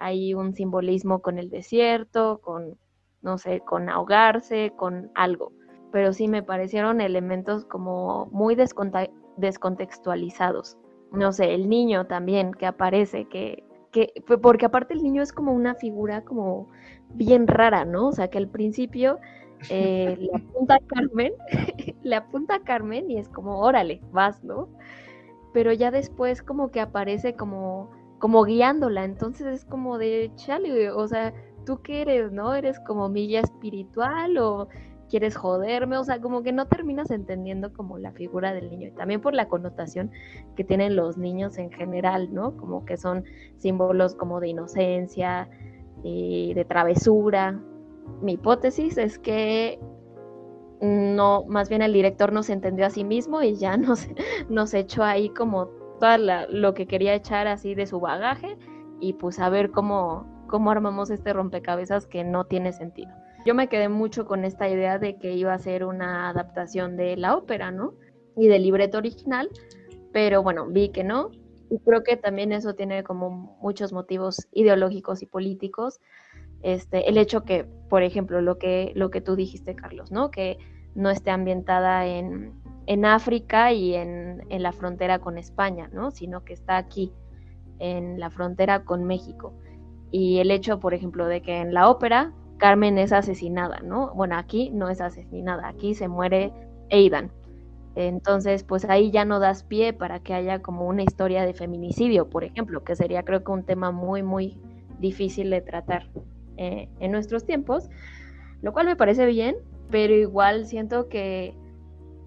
hay un simbolismo con el desierto, con, no sé, con ahogarse, con algo. Pero sí me parecieron elementos como muy descontextualizados. No sé, el niño también que aparece, que, que, porque aparte el niño es como una figura como bien rara, ¿no? O sea, que al principio eh, le apunta a Carmen, le apunta a Carmen y es como, órale, vas, ¿no? Pero ya después como que aparece como como guiándola, entonces es como de, chale, o sea, ¿tú qué eres, no? ¿Eres como mi guía espiritual o quieres joderme? O sea, como que no terminas entendiendo como la figura del niño y también por la connotación que tienen los niños en general, ¿no? Como que son símbolos como de inocencia, y de travesura. Mi hipótesis es que no, más bien el director no se entendió a sí mismo y ya nos, nos echó ahí como lo que quería echar así de su bagaje y pues a ver cómo, cómo armamos este rompecabezas que no tiene sentido. Yo me quedé mucho con esta idea de que iba a ser una adaptación de la ópera, ¿no? Y del libreto original, pero bueno, vi que no. Y creo que también eso tiene como muchos motivos ideológicos y políticos. Este, el hecho que, por ejemplo, lo que, lo que tú dijiste, Carlos, ¿no? Que no esté ambientada en, en África y en, la frontera con España, ¿no? Sino que está aquí, en la frontera con México. Y el hecho, por ejemplo, de que en la ópera Carmen es asesinada, ¿no? Bueno, aquí no es asesinada, aquí se muere Aidan. Entonces, pues ahí ya no das pie para que haya como una historia de feminicidio, por ejemplo, que sería creo que un tema muy, muy difícil de tratar eh, en nuestros tiempos, lo cual me parece bien, pero igual siento que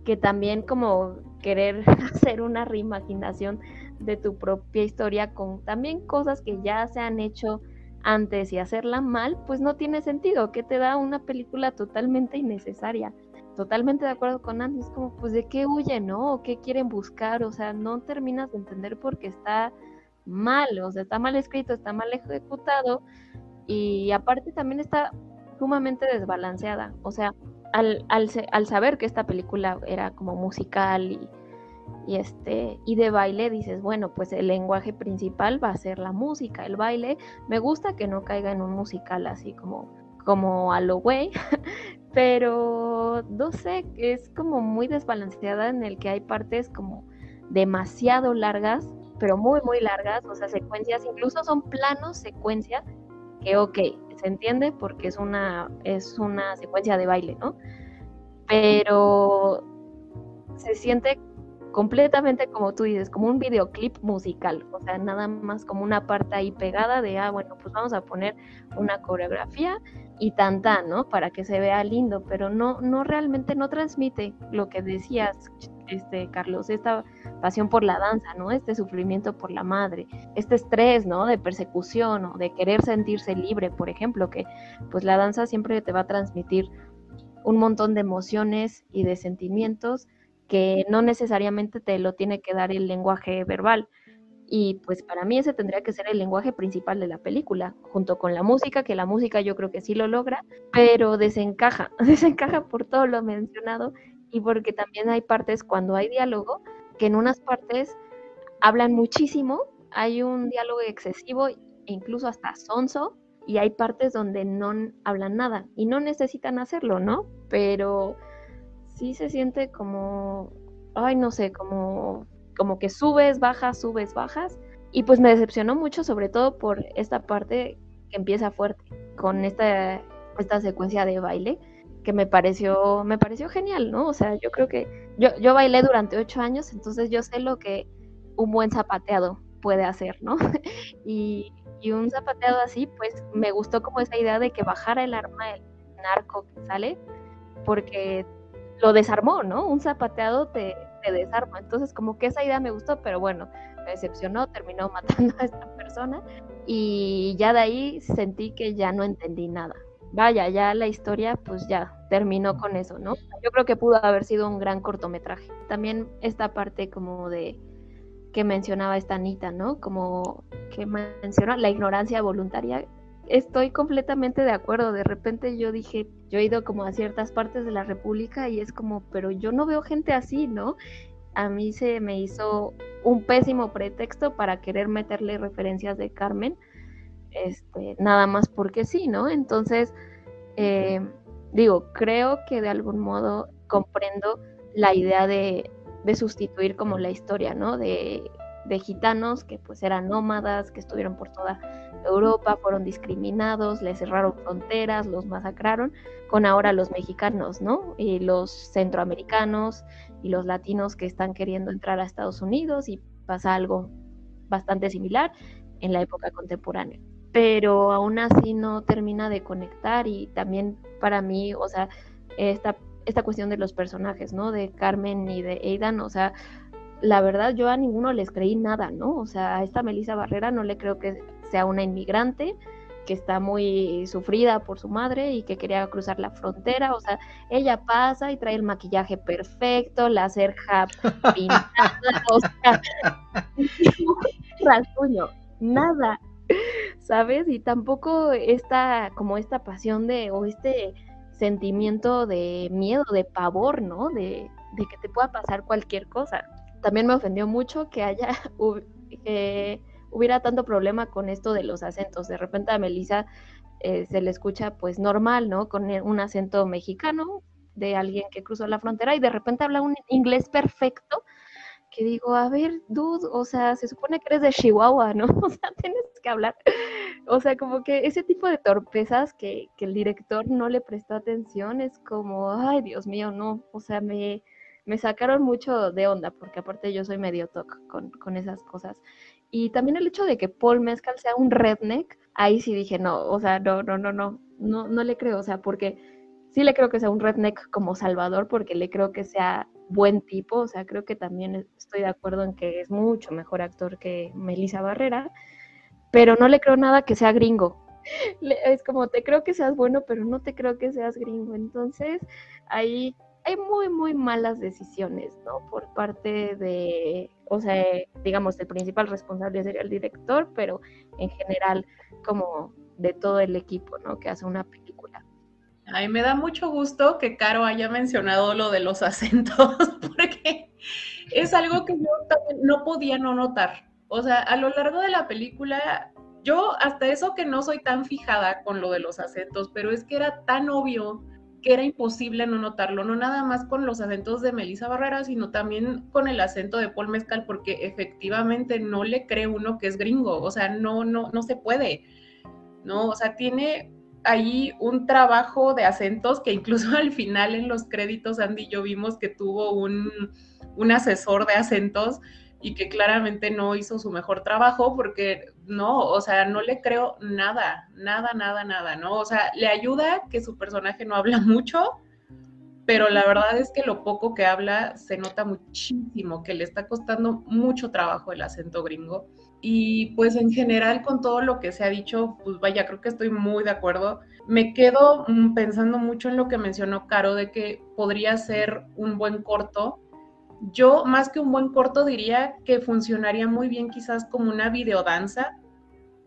que también como querer hacer una reimaginación de tu propia historia con también cosas que ya se han hecho antes y hacerla mal, pues no tiene sentido, que te da una película totalmente innecesaria. Totalmente de acuerdo con Andy, es como, pues de qué huyen, ¿no? ¿O qué quieren buscar? O sea, no terminas de entender porque está mal, o sea, está mal escrito, está mal ejecutado y aparte también está sumamente desbalanceada. O sea, al, al, saber que esta película era como musical y, y, este, y de baile, dices, bueno, pues el lenguaje principal va a ser la música, el baile. Me gusta que no caiga en un musical así como, como a lo güey, pero no sé, es como muy desbalanceada en el que hay partes como demasiado largas, pero muy, muy largas, o sea, secuencias, incluso son planos, secuencias, que ok, se entiende porque es una, es una secuencia de baile, ¿no? Pero se siente completamente como tú dices, como un videoclip musical, o sea, nada más como una parte ahí pegada de, ah, bueno, pues vamos a poner una coreografía y tanta, ¿no? Para que se vea lindo, pero no, no realmente no transmite lo que decías, este, Carlos, esta pasión por la danza, ¿no? Este sufrimiento por la madre, este estrés, ¿no? De persecución o de querer sentirse libre, por ejemplo, que pues la danza siempre te va a transmitir un montón de emociones y de sentimientos que no necesariamente te lo tiene que dar el lenguaje verbal. Y pues para mí ese tendría que ser el lenguaje principal de la película, junto con la música, que la música yo creo que sí lo logra, pero desencaja, desencaja por todo lo mencionado y porque también hay partes cuando hay diálogo, que en unas partes hablan muchísimo, hay un diálogo excesivo e incluso hasta sonso, y hay partes donde no hablan nada y no necesitan hacerlo, ¿no? Pero sí se siente como, ay, no sé, como como que subes, bajas, subes, bajas. Y pues me decepcionó mucho, sobre todo por esta parte que empieza fuerte, con esta, esta secuencia de baile, que me pareció, me pareció genial, ¿no? O sea, yo creo que yo, yo bailé durante ocho años, entonces yo sé lo que un buen zapateado puede hacer, ¿no? y, y un zapateado así, pues me gustó como esa idea de que bajara el arma el narco que sale, porque lo desarmó, ¿no? Un zapateado te, desarma. Entonces, como que esa idea me gustó, pero bueno, me decepcionó, terminó matando a esta persona y ya de ahí sentí que ya no entendí nada. Vaya, ya la historia pues ya terminó con eso, ¿no? Yo creo que pudo haber sido un gran cortometraje. También esta parte como de que mencionaba esta Anita, ¿no? Como que menciona la ignorancia voluntaria. Estoy completamente de acuerdo. De repente yo dije, yo he ido como a ciertas partes de la República y es como, pero yo no veo gente así, ¿no? A mí se me hizo un pésimo pretexto para querer meterle referencias de Carmen, este, nada más porque sí, ¿no? Entonces, eh, digo, creo que de algún modo comprendo la idea de, de sustituir como la historia, ¿no? De de gitanos que pues eran nómadas, que estuvieron por toda Europa, fueron discriminados, les cerraron fronteras, los masacraron, con ahora los mexicanos, ¿no? Y los centroamericanos y los latinos que están queriendo entrar a Estados Unidos y pasa algo bastante similar en la época contemporánea. Pero aún así no termina de conectar y también para mí, o sea, esta, esta cuestión de los personajes, ¿no? De Carmen y de Aidan, o sea, la verdad yo a ninguno les creí nada, ¿no? O sea, a esta Melissa Barrera no le creo que sea una inmigrante que está muy sufrida por su madre y que quería cruzar la frontera, o sea, ella pasa y trae el maquillaje perfecto, la cerja pintada, o sea, rasguño, nada, ¿sabes? Y tampoco esta, como esta pasión de, o este sentimiento de miedo, de pavor, ¿no? De, de que te pueda pasar cualquier cosa también me ofendió mucho que haya hubiera tanto problema con esto de los acentos. De repente a Melissa eh, se le escucha pues normal, ¿no? Con un acento mexicano de alguien que cruzó la frontera y de repente habla un inglés perfecto que digo, a ver, dude, o sea, se supone que eres de Chihuahua, ¿no? O sea, tienes que hablar. O sea, como que ese tipo de torpezas que, que el director no le prestó atención es como, ay, Dios mío, no, o sea, me, me sacaron mucho de onda, porque aparte yo soy medio toc con, esas cosas. Y también el hecho de que Paul Mescal sea un redneck, ahí sí dije, no, o sea, no, no, no, no, no, no le creo, o sea, porque sí le creo que sea un redneck como Salvador, porque le creo que sea buen tipo, o sea, creo que también estoy de acuerdo en que es mucho mejor actor que Melissa Barrera, pero no le creo nada que sea gringo. Es como, te creo que seas bueno, pero no te creo que seas gringo. Entonces, ahí hay muy, muy malas decisiones, ¿no? Por parte de, o sea, digamos, el principal responsable sería el director, pero en general como de todo el equipo, ¿no? Que hace una película. Ay, me da mucho gusto que Caro haya mencionado lo de los acentos, porque es algo que yo también no podía no notar. O sea, a lo largo de la película, yo hasta eso que no soy tan fijada con lo de los acentos, pero es que era tan obvio que era imposible no notarlo, no nada más con los acentos de Melissa Barrera, sino también con el acento de Paul Mezcal, porque efectivamente no le cree uno que es gringo, o sea, no, no, no se puede, ¿no? O sea, tiene ahí un trabajo de acentos que incluso al final en los créditos, Andy y yo vimos que tuvo un, un asesor de acentos y que claramente no hizo su mejor trabajo porque no, o sea, no le creo nada, nada, nada, nada, ¿no? O sea, le ayuda que su personaje no habla mucho, pero la verdad es que lo poco que habla se nota muchísimo, que le está costando mucho trabajo el acento gringo. Y pues en general con todo lo que se ha dicho, pues vaya, creo que estoy muy de acuerdo. Me quedo mm, pensando mucho en lo que mencionó Caro de que podría ser un buen corto Yo, más que un buen corto, diría que funcionaría muy bien quizás como una videodanza,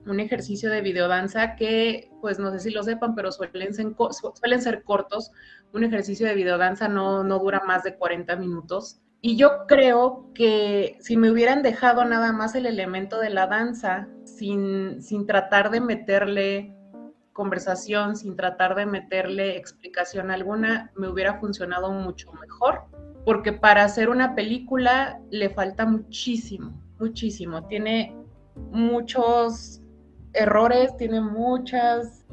un ejercicio de videodanza que, pues no sé si lo sepan, pero suelen ser, cortos. Un ejercicio de videodanza no, no dura más de 40 minutos. Y yo creo que si me hubieran dejado nada más el elemento de la danza, sin, sin tratar de meterle conversación, sin tratar de meterle explicación alguna, me hubiera funcionado mucho mejor porque para hacer una película le falta muchísimo, muchísimo. Tiene muchos errores, tiene muchas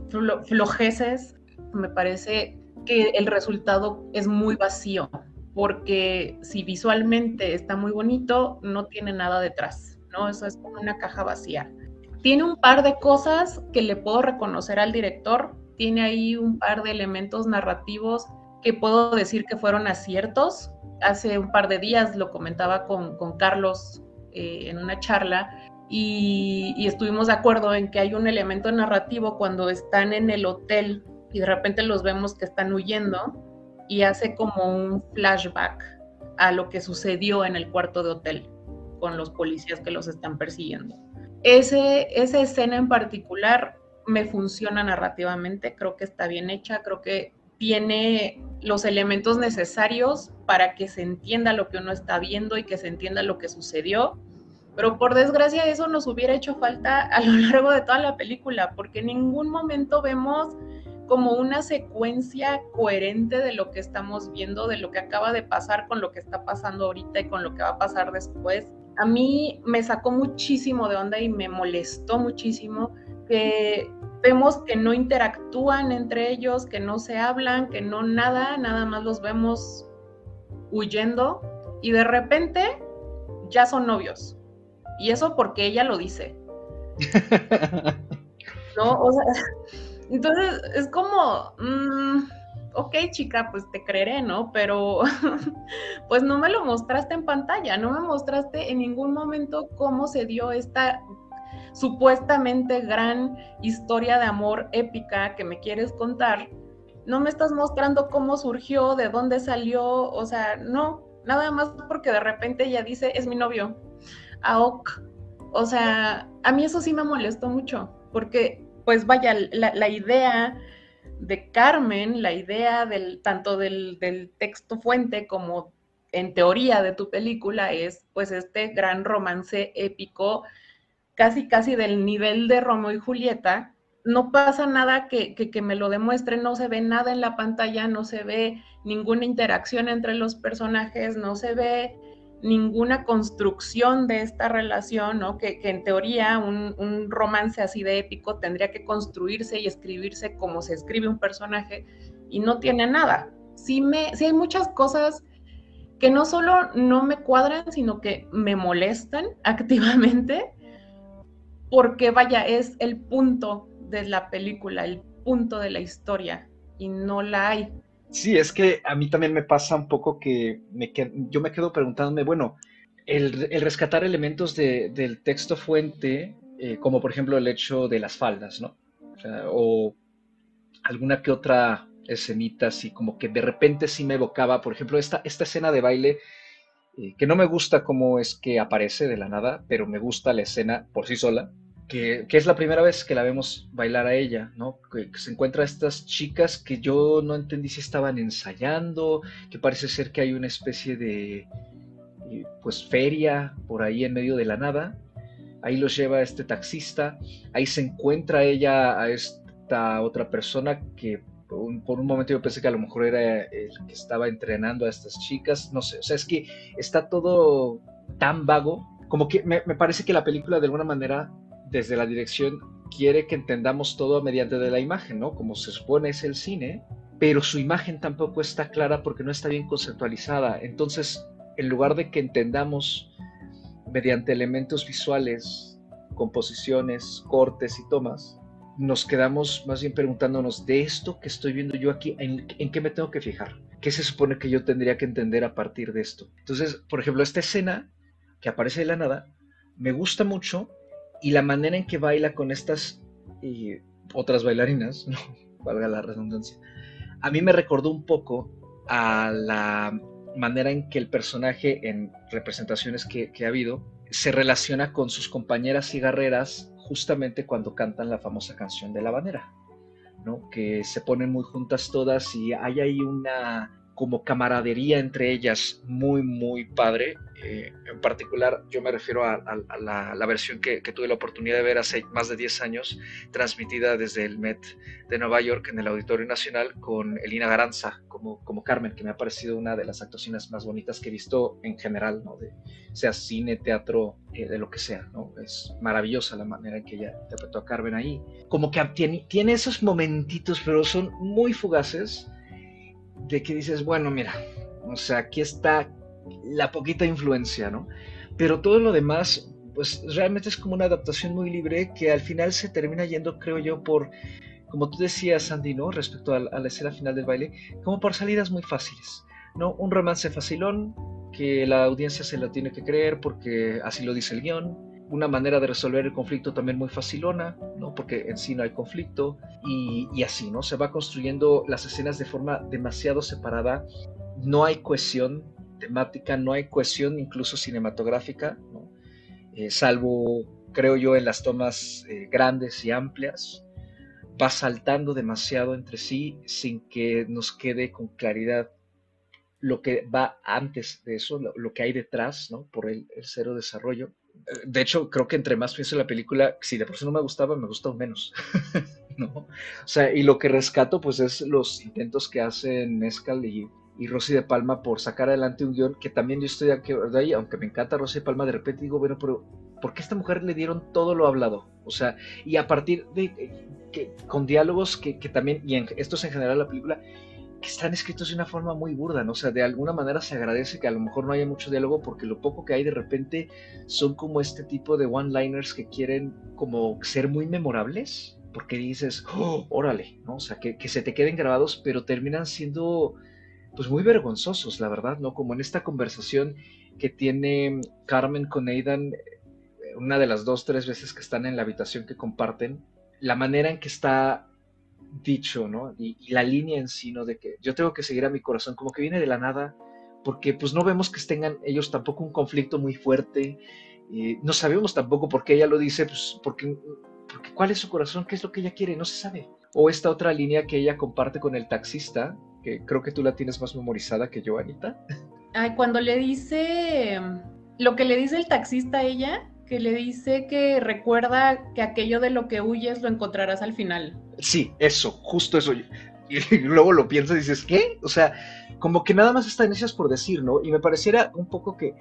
flojeces. Me parece que el resultado es muy vacío, porque si visualmente está muy bonito, no tiene nada detrás, ¿no? Eso es como una caja vacía. Tiene un par de cosas que le puedo reconocer al director, tiene ahí un par de elementos narrativos que puedo decir que fueron aciertos, hace un par de días lo comentaba con, Carlos eh, en una charla y, estuvimos de acuerdo en que hay un elemento narrativo cuando están en el hotel y de repente los vemos que están huyendo y hace como un flashback a lo que sucedió en el cuarto de hotel con los policías que los están persiguiendo. Ese, esa escena en particular me funciona narrativamente, creo que está bien hecha, creo que tiene los elementos necesarios para que se entienda lo que uno está viendo y que se entienda lo que sucedió. Pero por desgracia eso nos hubiera hecho falta a lo largo de toda la película, porque en ningún momento vemos como una secuencia coherente de lo que estamos viendo, de lo que acaba de pasar con lo que está pasando ahorita y con lo que va a pasar después. A mí me sacó muchísimo de onda y me molestó muchísimo que vemos que no interactúan entre ellos, que no se hablan, que no nada, nada más los vemos huyendo y de repente ya son novios. Y eso porque ella lo dice. ¿No? O sea, entonces es como, mm, ok chica, pues te creeré, ¿no? Pero pues no me lo mostraste en pantalla, no me mostraste en ningún momento cómo se dio esta supuestamente gran historia de amor épica que me quieres contar, no me estás mostrando cómo surgió, de dónde salió, o sea, no, nada más porque de repente ella dice, es mi novio, Aok. O sea, a mí eso sí me molestó mucho, porque, pues vaya, la, idea de Carmen, la idea del, tanto del, del texto fuente como en teoría de tu película es pues este gran romance épico casi, casi del nivel de Romeo y Julieta, no pasa nada que, que, me lo demuestre, no se ve nada en la pantalla, no se ve ninguna interacción entre los personajes, no se ve ninguna construcción de esta relación, ¿no? que, que en teoría un, un, romance así de épico tendría que construirse y escribirse como se escribe un personaje y no tiene nada. Sí, me, sí hay muchas cosas que no solo no me cuadran, sino que me molestan activamente porque vaya, es el punto de la película, el punto de la historia, y no la hay. Sí, es que a mí también me pasa un poco que me yo me quedo preguntándome, bueno, el, rescatar elementos del texto fuente, eh, como por ejemplo el hecho de las faldas, ¿no? O, alguna que otra escenita así, como que de repente sí me evocaba, por ejemplo, esta, esta escena de baile, eh, que no me gusta cómo es que aparece de la nada, pero me gusta la escena por sí sola, que, es la primera vez que la vemos bailar a ella, ¿no? Que, se encuentra a estas chicas que yo no entendí si estaban ensayando, que parece ser que hay una especie de, eh, pues, feria por ahí en medio de la nada. Ahí los lleva este taxista, ahí se encuentra ella a esta otra persona que por un, momento yo pensé que a lo mejor era el que estaba entrenando a estas chicas, no sé, o sea, es que está todo tan vago, como que me, me parece que la película de alguna manera desde la dirección quiere que entendamos todo mediante de la imagen, ¿no? Como se supone es el cine, pero su imagen tampoco está clara porque no está bien conceptualizada. Entonces, en lugar de que entendamos mediante elementos visuales, composiciones, cortes y tomas, nos quedamos más bien preguntándonos de esto que estoy viendo yo aquí, ¿en, ¿en, qué me tengo que fijar? ¿Qué se supone que yo tendría que entender a partir de esto? Entonces, por ejemplo, esta escena que aparece de la nada, me gusta mucho y la manera en que baila con estas y otras bailarinas, valga la redundancia, a mí me recordó un poco a la manera en que el personaje en representaciones que, que ha habido se relaciona con sus compañeras cigarreras justamente cuando cantan la famosa canción de la banera, ¿no? que se ponen muy juntas todas y hay ahí una como camaradería entre ellas muy, muy padre. Eh, en particular, yo me refiero a, la, versión que, tuve la oportunidad de ver hace más de 10 años, transmitida desde el Met de Nueva York en el Auditorio Nacional con Elina Garanza como, como Carmen, que me ha parecido una de las actuaciones más bonitas que he visto en general, ¿no? de, sea cine, teatro, eh, de lo que sea. ¿no? Es maravillosa la manera en que ella interpretó a Carmen ahí. Como que tiene, tiene esos momentitos, pero son muy fugaces de que dices, bueno, mira, o sea, aquí está la poquita influencia, ¿no? Pero todo lo demás, pues realmente es como una adaptación muy libre que al final se termina yendo, creo yo, por, como tú decías, Sandy, ¿no? Respecto a, la escena final del baile, como por salidas muy fáciles, ¿no? Un romance facilón que la audiencia se lo tiene que creer porque así lo dice el guion, una manera de resolver el conflicto también muy facilona, ¿no? porque en sí no hay conflicto, y, así, ¿no? Se va construyendo las escenas de forma demasiado separada, no hay cohesión temática, no hay cohesión incluso cinematográfica, eh, salvo, creo yo, en las tomas eh, grandes y amplias, va saltando demasiado entre sí sin que nos quede con claridad lo que va antes de eso, lo, que hay detrás, ¿no? Por el, cero desarrollo de hecho, creo que entre más pienso en la película, si de por sí no me gustaba, me gusta menos. ¿no? O sea, y lo que rescato, pues, es los intentos que hacen Mescal y, y Rosy de Palma por sacar adelante un guion que también yo estoy de ahí, aunque me encanta Rosy de Palma, de repente digo, bueno, pero ¿por qué esta mujer le dieron todo lo hablado? O sea, y a partir de que, con diálogos que, que también, y en, esto es en general la película, que están escritos de una forma muy burda, ¿no? O sea, de alguna manera se agradece que a lo mejor no haya mucho diálogo porque lo poco que hay de repente son como este tipo de one-liners que quieren como ser muy memorables, porque dices, oh, órale, ¿no? O sea, que, que se te queden grabados, pero terminan siendo pues muy vergonzosos, la verdad, ¿no? Como en esta conversación que tiene Carmen con Aidan, una de las dos, tres veces que están en la habitación que comparten, la manera en que está dicho, ¿no? Y, la línea en sí, ¿no? De que yo tengo que seguir a mi corazón, como que viene de la nada, porque pues no vemos que tengan ellos tampoco un conflicto muy fuerte, no sabemos tampoco por qué ella lo dice, pues porque, porque cuál es su corazón, qué es lo que ella quiere, no se sabe. O esta otra línea que ella comparte con el taxista, que creo que tú la tienes más memorizada que yo, Anita. Ay, cuando le dice lo que le dice el taxista a ella, que le dice que recuerda que aquello de lo que huyes lo encontrarás al final. Sí, eso, justo eso. Y luego lo piensas y dices, ¿qué? O sea, como que nada más está inicias por decir, ¿no? Y me pareciera un poco que,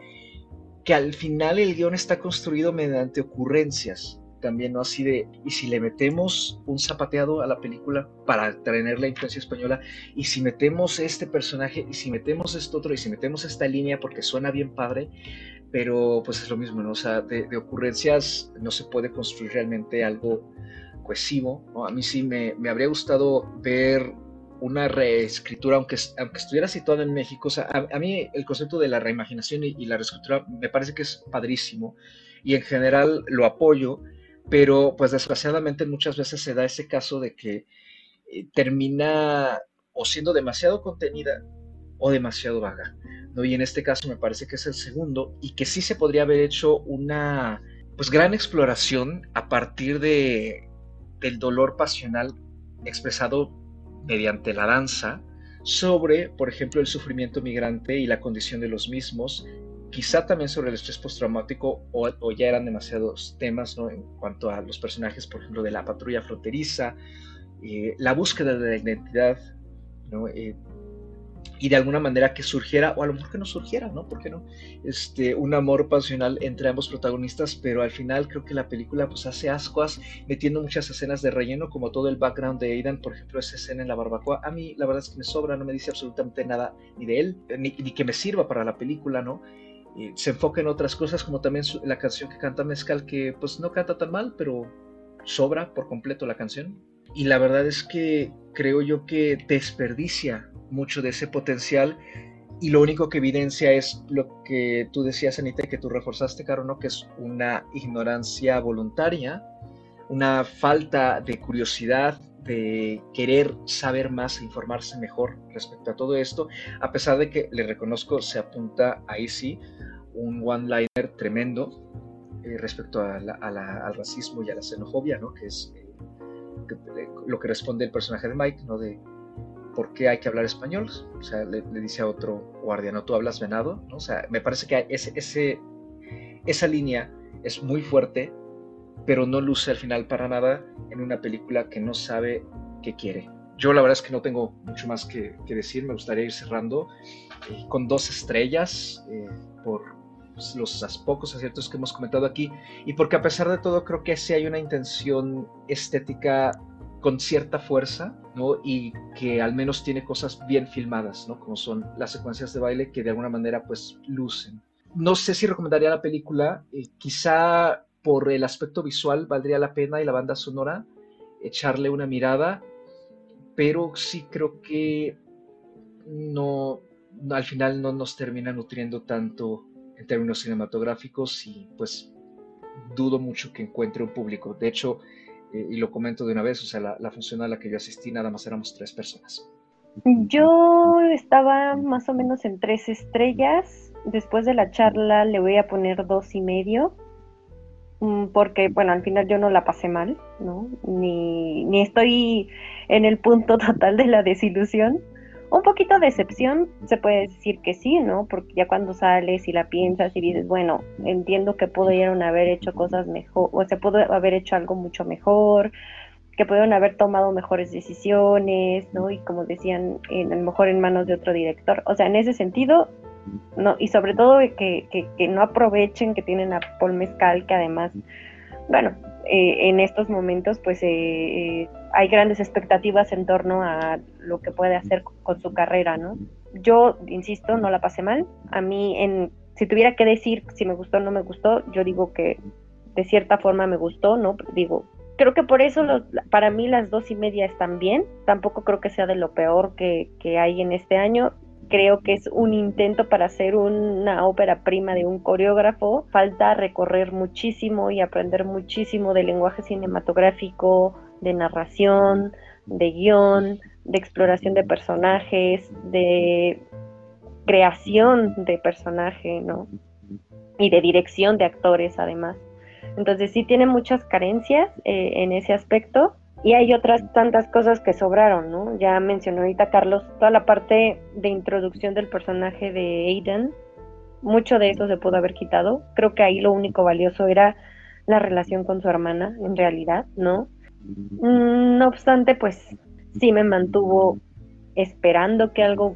que al final el guion está construido mediante ocurrencias también, ¿no? Así de, y si le metemos un zapateado a la película para tener la influencia española, y si metemos este personaje, y si metemos esto otro, y si metemos esta línea porque suena bien padre, pero pues es lo mismo, ¿no? O sea, de, ocurrencias no se puede construir realmente algo cohesivo, ¿no? A mí sí me, me habría gustado ver una reescritura, aunque, aunque estuviera situado en México, o sea, a, mí el concepto de la reimaginación y, la reescritura me parece que es padrísimo y en general lo apoyo, pero pues desgraciadamente muchas veces se da ese caso de que eh, termina o siendo demasiado contenida o demasiado vaga. Y en este caso me parece que es el segundo y que sí se podría haber hecho una pues gran exploración a partir de del dolor pasional expresado mediante la danza sobre, por ejemplo, el sufrimiento migrante y la condición de los mismos, quizá también sobre el estrés postraumático o, ya eran demasiados temas ¿no? en cuanto a los personajes, por ejemplo, de la patrulla fronteriza, eh, la búsqueda de la identidad, ¿no? Eh, y de alguna manera que surgiera, o a lo mejor que no surgiera, ¿no? ¿Por qué no? Este, un amor pasional entre ambos protagonistas, pero al final creo que la película pues hace ascuas metiendo muchas escenas de relleno, como todo el background de Aidan, por ejemplo, esa escena en la barbacoa, a mí la verdad es que me sobra, no me dice absolutamente nada ni de él, ni, que me sirva para la película, ¿no? Se enfoca en otras cosas, como también la canción que canta Mezcal, que pues no canta tan mal, pero sobra por completo la canción. Y la verdad es que creo yo que desperdicia mucho de ese potencial y lo único que evidencia es lo que tú decías, Anita, que tú reforzaste, Caro, ¿no? que es una ignorancia voluntaria, una falta de curiosidad, de querer saber más e informarse mejor respecto a todo esto, a pesar de que le reconozco, se apunta ahí sí un one-liner tremendo eh, respecto al racismo y a la xenofobia, ¿no? que es eh, eh, lo que responde el personaje de Mike, ¿no? de por qué hay que hablar español. O sea, le, dice a otro guardia, no, tú hablas venado. O sea, me parece que ese, esa línea es muy fuerte pero no luce al final para nada en una película que no sabe qué quiere. Yo la verdad es que no tengo mucho más que, decir, me gustaría ir cerrando con dos estrellas por los pocos aciertos que hemos comentado aquí y porque a pesar de todo creo que sí hay una intención estética con cierta fuerza, ¿no? Y que al menos tiene cosas bien filmadas, ¿no? Como son las secuencias de baile que de alguna manera pues lucen. No sé si recomendaría la película, eh, quizá por el aspecto visual valdría la pena y la banda sonora echarle una mirada, pero sí creo que no, al final no nos termina nutriendo tanto en términos cinematográficos y pues dudo mucho que encuentre un público. De hecho, eh, y lo comento de una vez, o sea, la, la función a la que yo asistí nada más éramos tres personas. Yo estaba más o menos en tres estrellas. Después de la charla le voy a poner dos y medio. Mm, porque, bueno, al final yo no la pasé mal, ¿no? Ni, ni estoy en el punto total de la desilusión. Un poquito de decepción, se puede decir que sí, ¿no? Porque ya cuando sales y la piensas y dices, bueno, entiendo que pudieron haber hecho cosas mejor, o se pudo haber hecho algo mucho mejor, que pudieron haber tomado mejores decisiones, ¿no? Y como decían, en, a lo mejor en manos de otro director. O sea, en ese sentido, no, y sobre todo que, que, no aprovechen que tienen a Paul Mezcal, que además, bueno, eh, en estos momentos pues eh, eh, hay grandes expectativas en torno a lo que puede hacer con su carrera, ¿no? Yo, insisto, no la pasé mal. A mí, en, si tuviera que decir si me gustó o no me gustó, yo digo que de cierta forma me gustó, ¿no? Digo, creo que por eso para mí las dos y media están bien. Tampoco creo que sea de lo peor que, que hay en este año creo que es un intento para hacer una ópera prima de un coreógrafo. Falta recorrer muchísimo y aprender muchísimo del lenguaje cinematográfico, de narración, de guion, de exploración de personajes, de creación de personaje, ¿no? Y de dirección de actores, además. Entonces sí tiene muchas carencias eh, en ese aspecto, y hay otras tantas cosas que sobraron, ¿no? Ya mencionó ahorita Carlos toda la parte de introducción del personaje de Aiden. Mucho de eso se pudo haber quitado. Creo que ahí lo único valioso era la relación con su hermana, en realidad, ¿no? Mm, no obstante, pues sí me mantuvo esperando que algo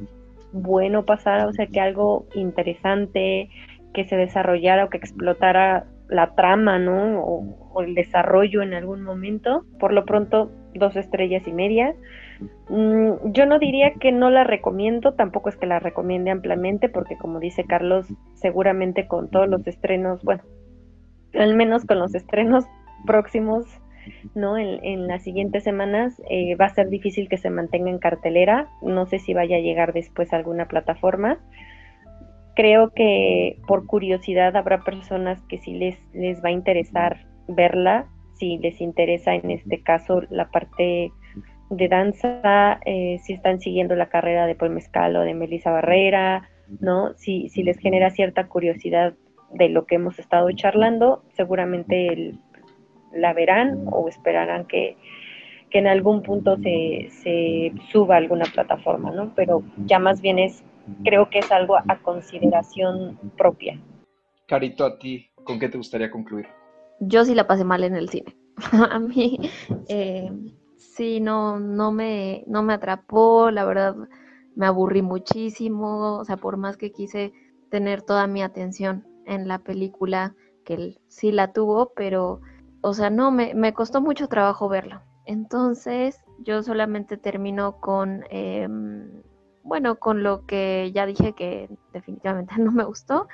bueno pasara, o sea, que algo interesante, que se desarrollara o que explotara la trama, ¿no? O, el desarrollo en algún momento. Por lo pronto, dos estrellas y media. Mm, yo no diría que no la recomiendo, tampoco es que la recomiende ampliamente, porque como dice Carlos, seguramente con todos los estrenos, bueno, al menos con los estrenos próximos, ¿no? En, las siguientes semanas eh, va a ser difícil que se mantenga en cartelera. No sé si vaya a llegar después a alguna plataforma creo que por curiosidad habrá personas que sí les, les va a interesar verla, si les interesa en este caso la parte de danza, eh, si están siguiendo la carrera de Paul Mezcal o de Melissa Barrera, ¿no? Si, si les genera cierta curiosidad de lo que hemos estado charlando, seguramente la verán o esperarán que, que en algún punto se, se suba a alguna plataforma, ¿no? Pero ya más bien es creo que es algo a consideración propia. Carito, a ti, ¿con qué te gustaría concluir? Yo sí la pasé mal en el cine. a mí eh, sí, no, no, me, no me atrapó, la verdad me aburrí muchísimo, o sea, por más que quise tener toda mi atención en la película, que él sí la tuvo, pero, o sea, no, me, me costó mucho trabajo verla. Entonces, yo solamente termino con em, bueno, con lo que ya dije que definitivamente no me gustó,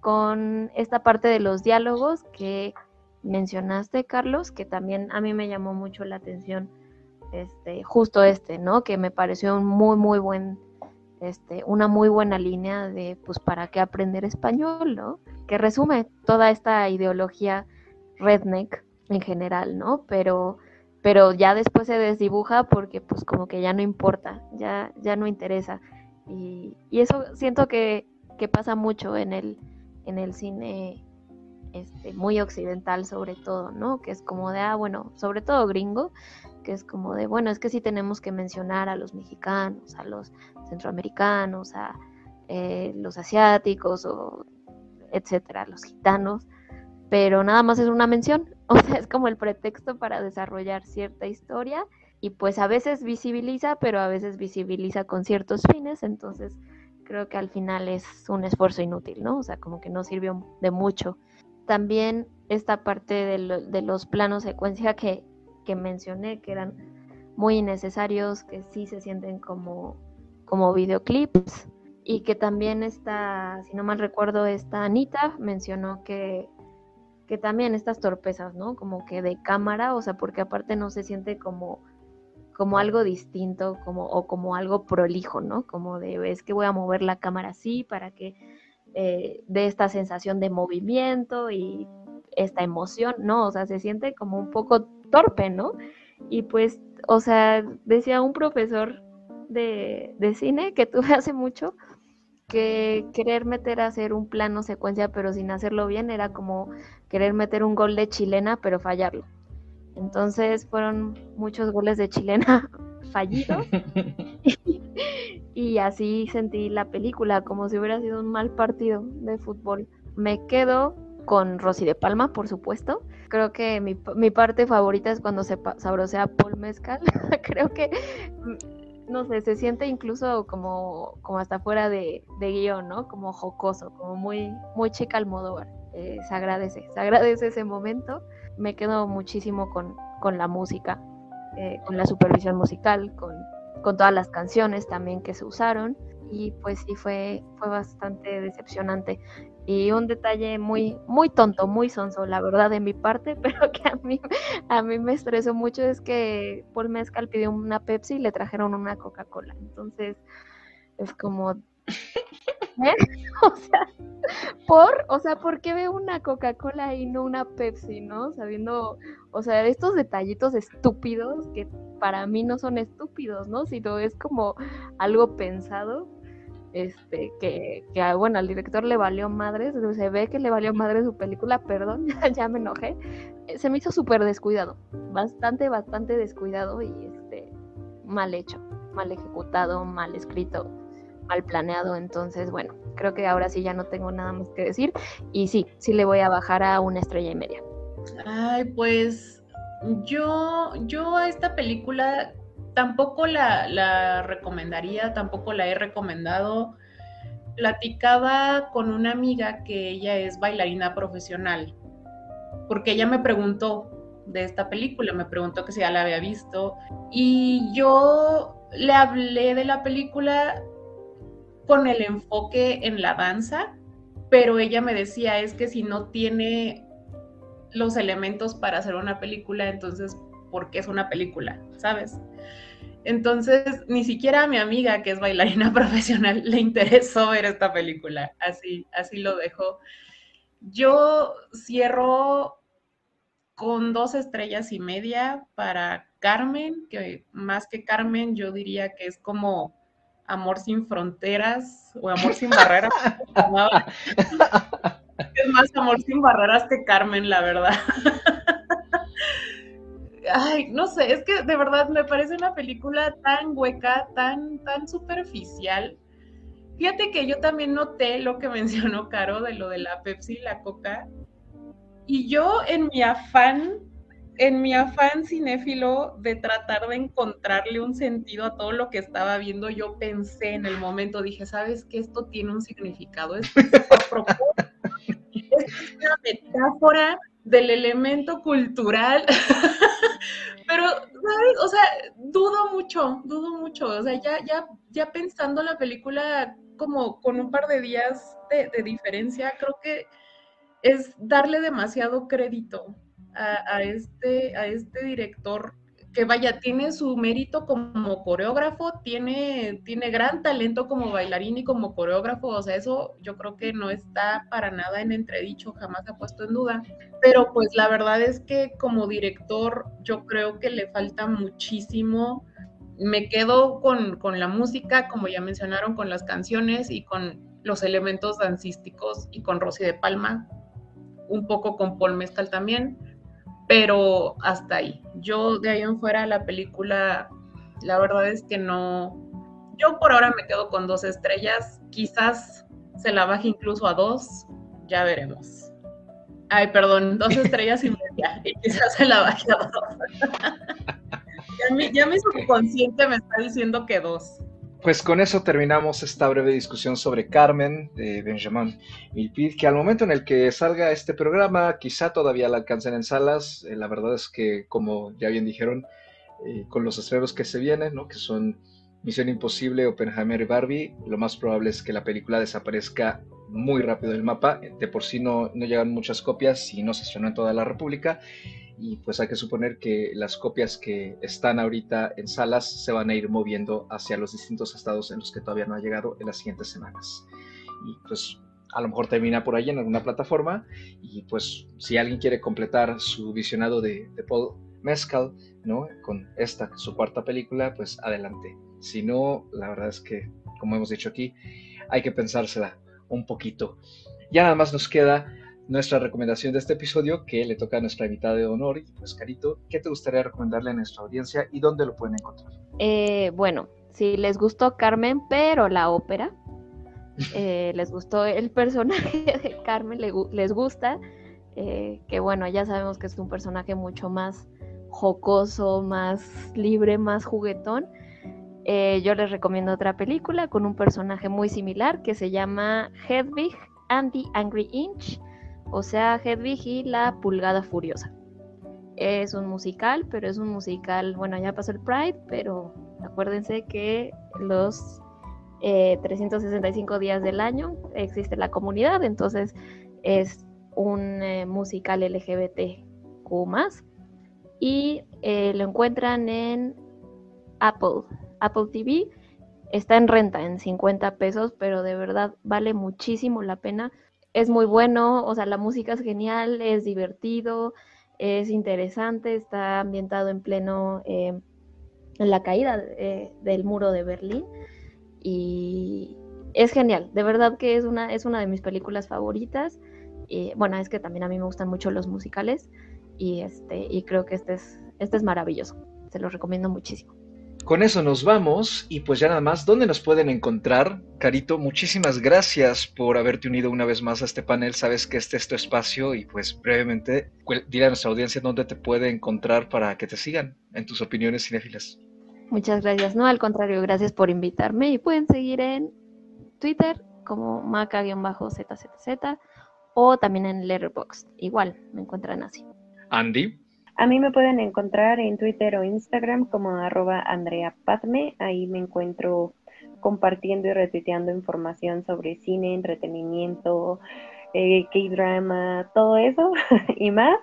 con esta parte de los diálogos que mencionaste, Carlos, que también a mí me llamó mucho la atención, este, justo este, ¿no? Que me pareció un muy, muy buen, este, una muy buena línea de, pues, ¿para qué aprender español, no? Que resume toda esta ideología redneck en general, ¿no? Pero pero ya después se desdibuja porque pues como que ya no importa, ya, ya no interesa. Y, eso siento que, que, pasa mucho en el, en el cine este, muy occidental sobre todo, ¿no? Que es como de, ah, bueno, sobre todo gringo, que es como de, bueno, es que sí tenemos que mencionar a los mexicanos, a los centroamericanos, a eh, los asiáticos, o etcétera, los gitanos, pero nada más es una mención, o sea, es como el pretexto para desarrollar cierta historia y pues a veces visibiliza, pero a veces visibiliza con ciertos fines, entonces creo que al final es un esfuerzo inútil, ¿no? O sea, como que no sirvió de mucho. También esta parte de, los planos secuencia que, que, mencioné, que eran muy innecesarios, que sí se sienten como, como videoclips, y que también está, si no mal recuerdo, esta Anita mencionó que que también estas torpezas, ¿no? Como que de cámara, o sea, porque aparte no se siente como, como algo distinto, como, o como algo prolijo, ¿no? Como de, es que voy a mover la cámara así para que eh, dé esta sensación de movimiento y esta emoción, ¿no? O sea, se siente como un poco torpe, ¿no? Y pues, o sea, decía un profesor de, de cine que tuve hace mucho, que querer meter a hacer un plano secuencia pero sin hacerlo bien era como querer meter un gol de chilena pero fallarlo. Entonces fueron muchos goles de chilena fallidos y, así sentí la película como si hubiera sido un mal partido de fútbol. Me quedo con Rosy de Palma, por supuesto. Creo que mi, mi parte favorita es cuando se sabrosea Paul Mezcal. Creo que no sé, se siente incluso como, como hasta fuera de, guion, ¿no? Como jocoso, como muy, muy chica Almodóvar. Eh, se agradece, se agradece ese momento. Me quedo muchísimo con, con la música, eh, con la supervisión musical, con, con todas las canciones también que se usaron y pues sí fue, fue bastante decepcionante. Y un detalle muy, muy tonto, muy sonso, la verdad, de mi parte, pero que a mí, a mí me estresó mucho es que Paul Mezcal pidió una Pepsi y le trajeron una Coca-Cola. Entonces, es como, ¿eh? O sea, por, o sea, ¿por qué veo una Coca-Cola y no una Pepsi, no? Sabiendo, o sea, estos detallitos estúpidos que para mí no son estúpidos, ¿no? Sino es como algo pensado este, que, bueno, al director le valió madre, se ve que le valió madre su película, perdón, ya me enojé, eh, se me hizo súper descuidado, bastante, bastante descuidado y este, mal hecho, mal ejecutado, mal escrito, mal planeado, entonces, bueno, creo que ahora sí ya no tengo nada más que decir y sí, sí le voy a bajar a una estrella y media. Ay, pues yo, yo a esta película tampoco la, recomendaría, tampoco la he recomendado. Platicaba con una amiga que ella es bailarina profesional, porque ella me preguntó de esta película, me preguntó que si ya la había visto, y yo le hablé de la película con el enfoque en la danza, pero ella me decía, es que si no tiene los elementos para hacer una película, entonces, ¿por qué es una película? ¿Sabes? Entonces, ni siquiera a mi amiga, que es bailarina profesional, le interesó ver esta película. Así, así lo dejó. Yo cierro con dos estrellas y media para Carmen, que más que Carmen, yo diría que es como Amor sin fronteras o Amor sin barreras. es más Amor sin barreras que Carmen, la verdad ay, no sé, es que de verdad me parece una película tan hueca, tan, tan superficial. Fíjate que yo también noté lo que mencionó Caro de lo de la Pepsi y la Coca. Y yo en mi afán, en mi afán cinéfilo de tratar de encontrarle un sentido a todo lo que estaba viendo, yo pensé en el momento, dije, ¿sabes qué? Esto tiene un significado, esto es es una metáfora del elemento cultural. Pero, ¿sabes? O sea, dudo mucho, dudo mucho. O sea, ya, ya, ya pensando la película como con un par de días de, diferencia, creo que es darle demasiado crédito a, este, a este director que vaya, tiene su mérito como coreógrafo, tiene, tiene gran talento como bailarín y como coreógrafo, o sea, eso yo creo que no está para nada en entredicho, jamás se ha puesto en duda, pero pues la verdad es que como director yo creo que le falta muchísimo. Me quedo con, con la música, como ya mencionaron, con las canciones y con los elementos dancísticos y con Rosy de Palma, un poco con Paul Mescal también, pero hasta ahí. Yo de ahí en fuera la película, la verdad es que no, yo por ahora me quedo con dos estrellas, quizás se la baje incluso a dos, ya veremos. Ay, perdón, dos estrellas y media, y quizás se la baje a dos. ya, mi, ya mi subconsciente me está diciendo que dos. Pues con eso terminamos esta breve discusión sobre Carmen de Benjamin Milpid, que al momento en el que salga este programa quizá todavía la alcancen en salas. Eh, la verdad es que, como ya bien dijeron, eh, con los estrenos que se vienen, ¿no? que son Misión Imposible, Oppenheimer y Barbie, lo más probable es que la película desaparezca muy rápido del mapa. De por sí no, no llegan muchas copias y no se estrenó en toda la República y pues hay que suponer que las copias que están ahorita en salas se van a ir moviendo hacia los distintos estados en los que todavía no ha llegado en las siguientes semanas. Y pues a lo mejor termina por ahí en alguna plataforma y pues si alguien quiere completar su visionado de, Paul Mescal, ¿no? Con esta, su cuarta película, pues adelante. Si no, la verdad es que, como hemos dicho aquí, hay que pensársela un poquito. Ya nada más nos queda nuestra recomendación de este episodio que le toca a nuestra invitada de honor. Y pues, Carito, ¿qué te gustaría recomendarle a nuestra audiencia y dónde lo pueden encontrar? Eh, bueno, si les gustó Carmen, pero la ópera, eh, les gustó el personaje de Carmen, les gusta, eh, que bueno, ya sabemos que es un personaje mucho más jocoso, más libre, más juguetón. yo les recomiendo otra película con un personaje muy similar que se llama Hedwig and the Angry Inch o sea, Hedwig y la Pulgada Furiosa. Es un musical, pero es un musical, bueno, ya pasó el Pride, pero acuérdense que los 365 eh, días del año existe la comunidad, entonces es un eh, musical LGBTQ y eh, lo encuentran en Apple, Apple TV. Está en renta en 50 pesos, pero de verdad vale muchísimo la pena es muy bueno, o sea, la música es genial, es divertido, es interesante, está ambientado en pleno, eh, en la caída eh, del muro de Berlín y es genial, de verdad que es una, es una de mis películas favoritas. Y, bueno, es que también a mí me gustan mucho los musicales y, este, y creo que este es, este es maravilloso, se los recomiendo muchísimo. Con eso nos vamos y pues ya nada más, ¿dónde nos pueden encontrar? Carito, muchísimas gracias por haberte unido una vez más a este panel. Sabes que este es tu espacio y pues brevemente dile a nuestra audiencia dónde te puede encontrar para que te sigan en tus opiniones cinéfilas. Muchas gracias. No, al contrario, gracias por invitarme y pueden seguir en Twitter como maca-zzz o también en Letterboxd. Igual, me encuentran así. Andy. A mí me pueden encontrar en Twitter o Instagram como arroba Andrea Ahí me encuentro compartiendo y retuiteando información sobre cine, entretenimiento, eh, K-drama, todo eso y más.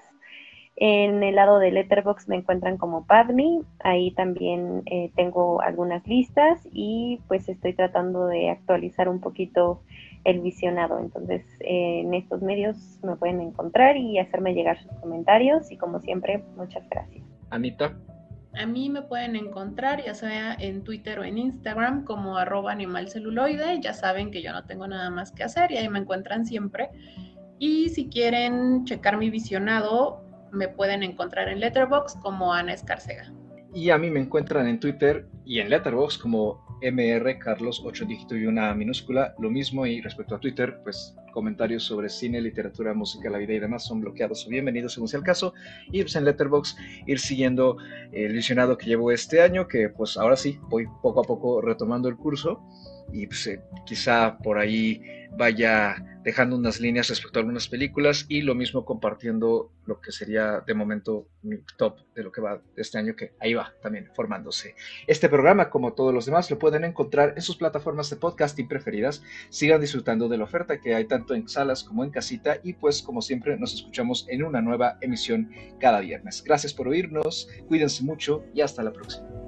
En el lado de Letterbox me encuentran como Padme, ahí también eh, tengo algunas listas y pues estoy tratando de actualizar un poquito el visionado. Entonces, en estos medios me pueden encontrar y hacerme llegar sus comentarios y como siempre, muchas gracias. Anita. A mí me pueden encontrar ya sea en Twitter o en Instagram como arroba animalceluloide. Ya saben que yo no tengo nada más que hacer y ahí me encuentran siempre. Y si quieren checar mi visionado, me pueden encontrar en Letterboxd como Ana Escarcega. Y a mí me encuentran en Twitter y en Letterboxd como MR Carlos 8 dígito y una minúscula. Lo mismo y respecto a Twitter, pues comentarios sobre cine, literatura, música, la vida y demás son bloqueados o bienvenidos según sea el caso. Y pues en Letterbox ir siguiendo el visionado que llevo este año, que pues ahora sí voy poco a poco retomando el curso y pues eh, quizá por ahí vaya dejando unas líneas respecto a algunas películas y lo mismo compartiendo lo que sería de momento mi top de lo que va este año, que ahí va también formándose. Este programa, como todos los demás, lo pueden encontrar en sus plataformas de podcasting preferidas. Sigan disfrutando de la oferta que hay tanto en salas como en casita y pues como siempre nos escuchamos en una nueva emisión cada viernes. Gracias por oírnos, cuídense mucho y hasta la próxima.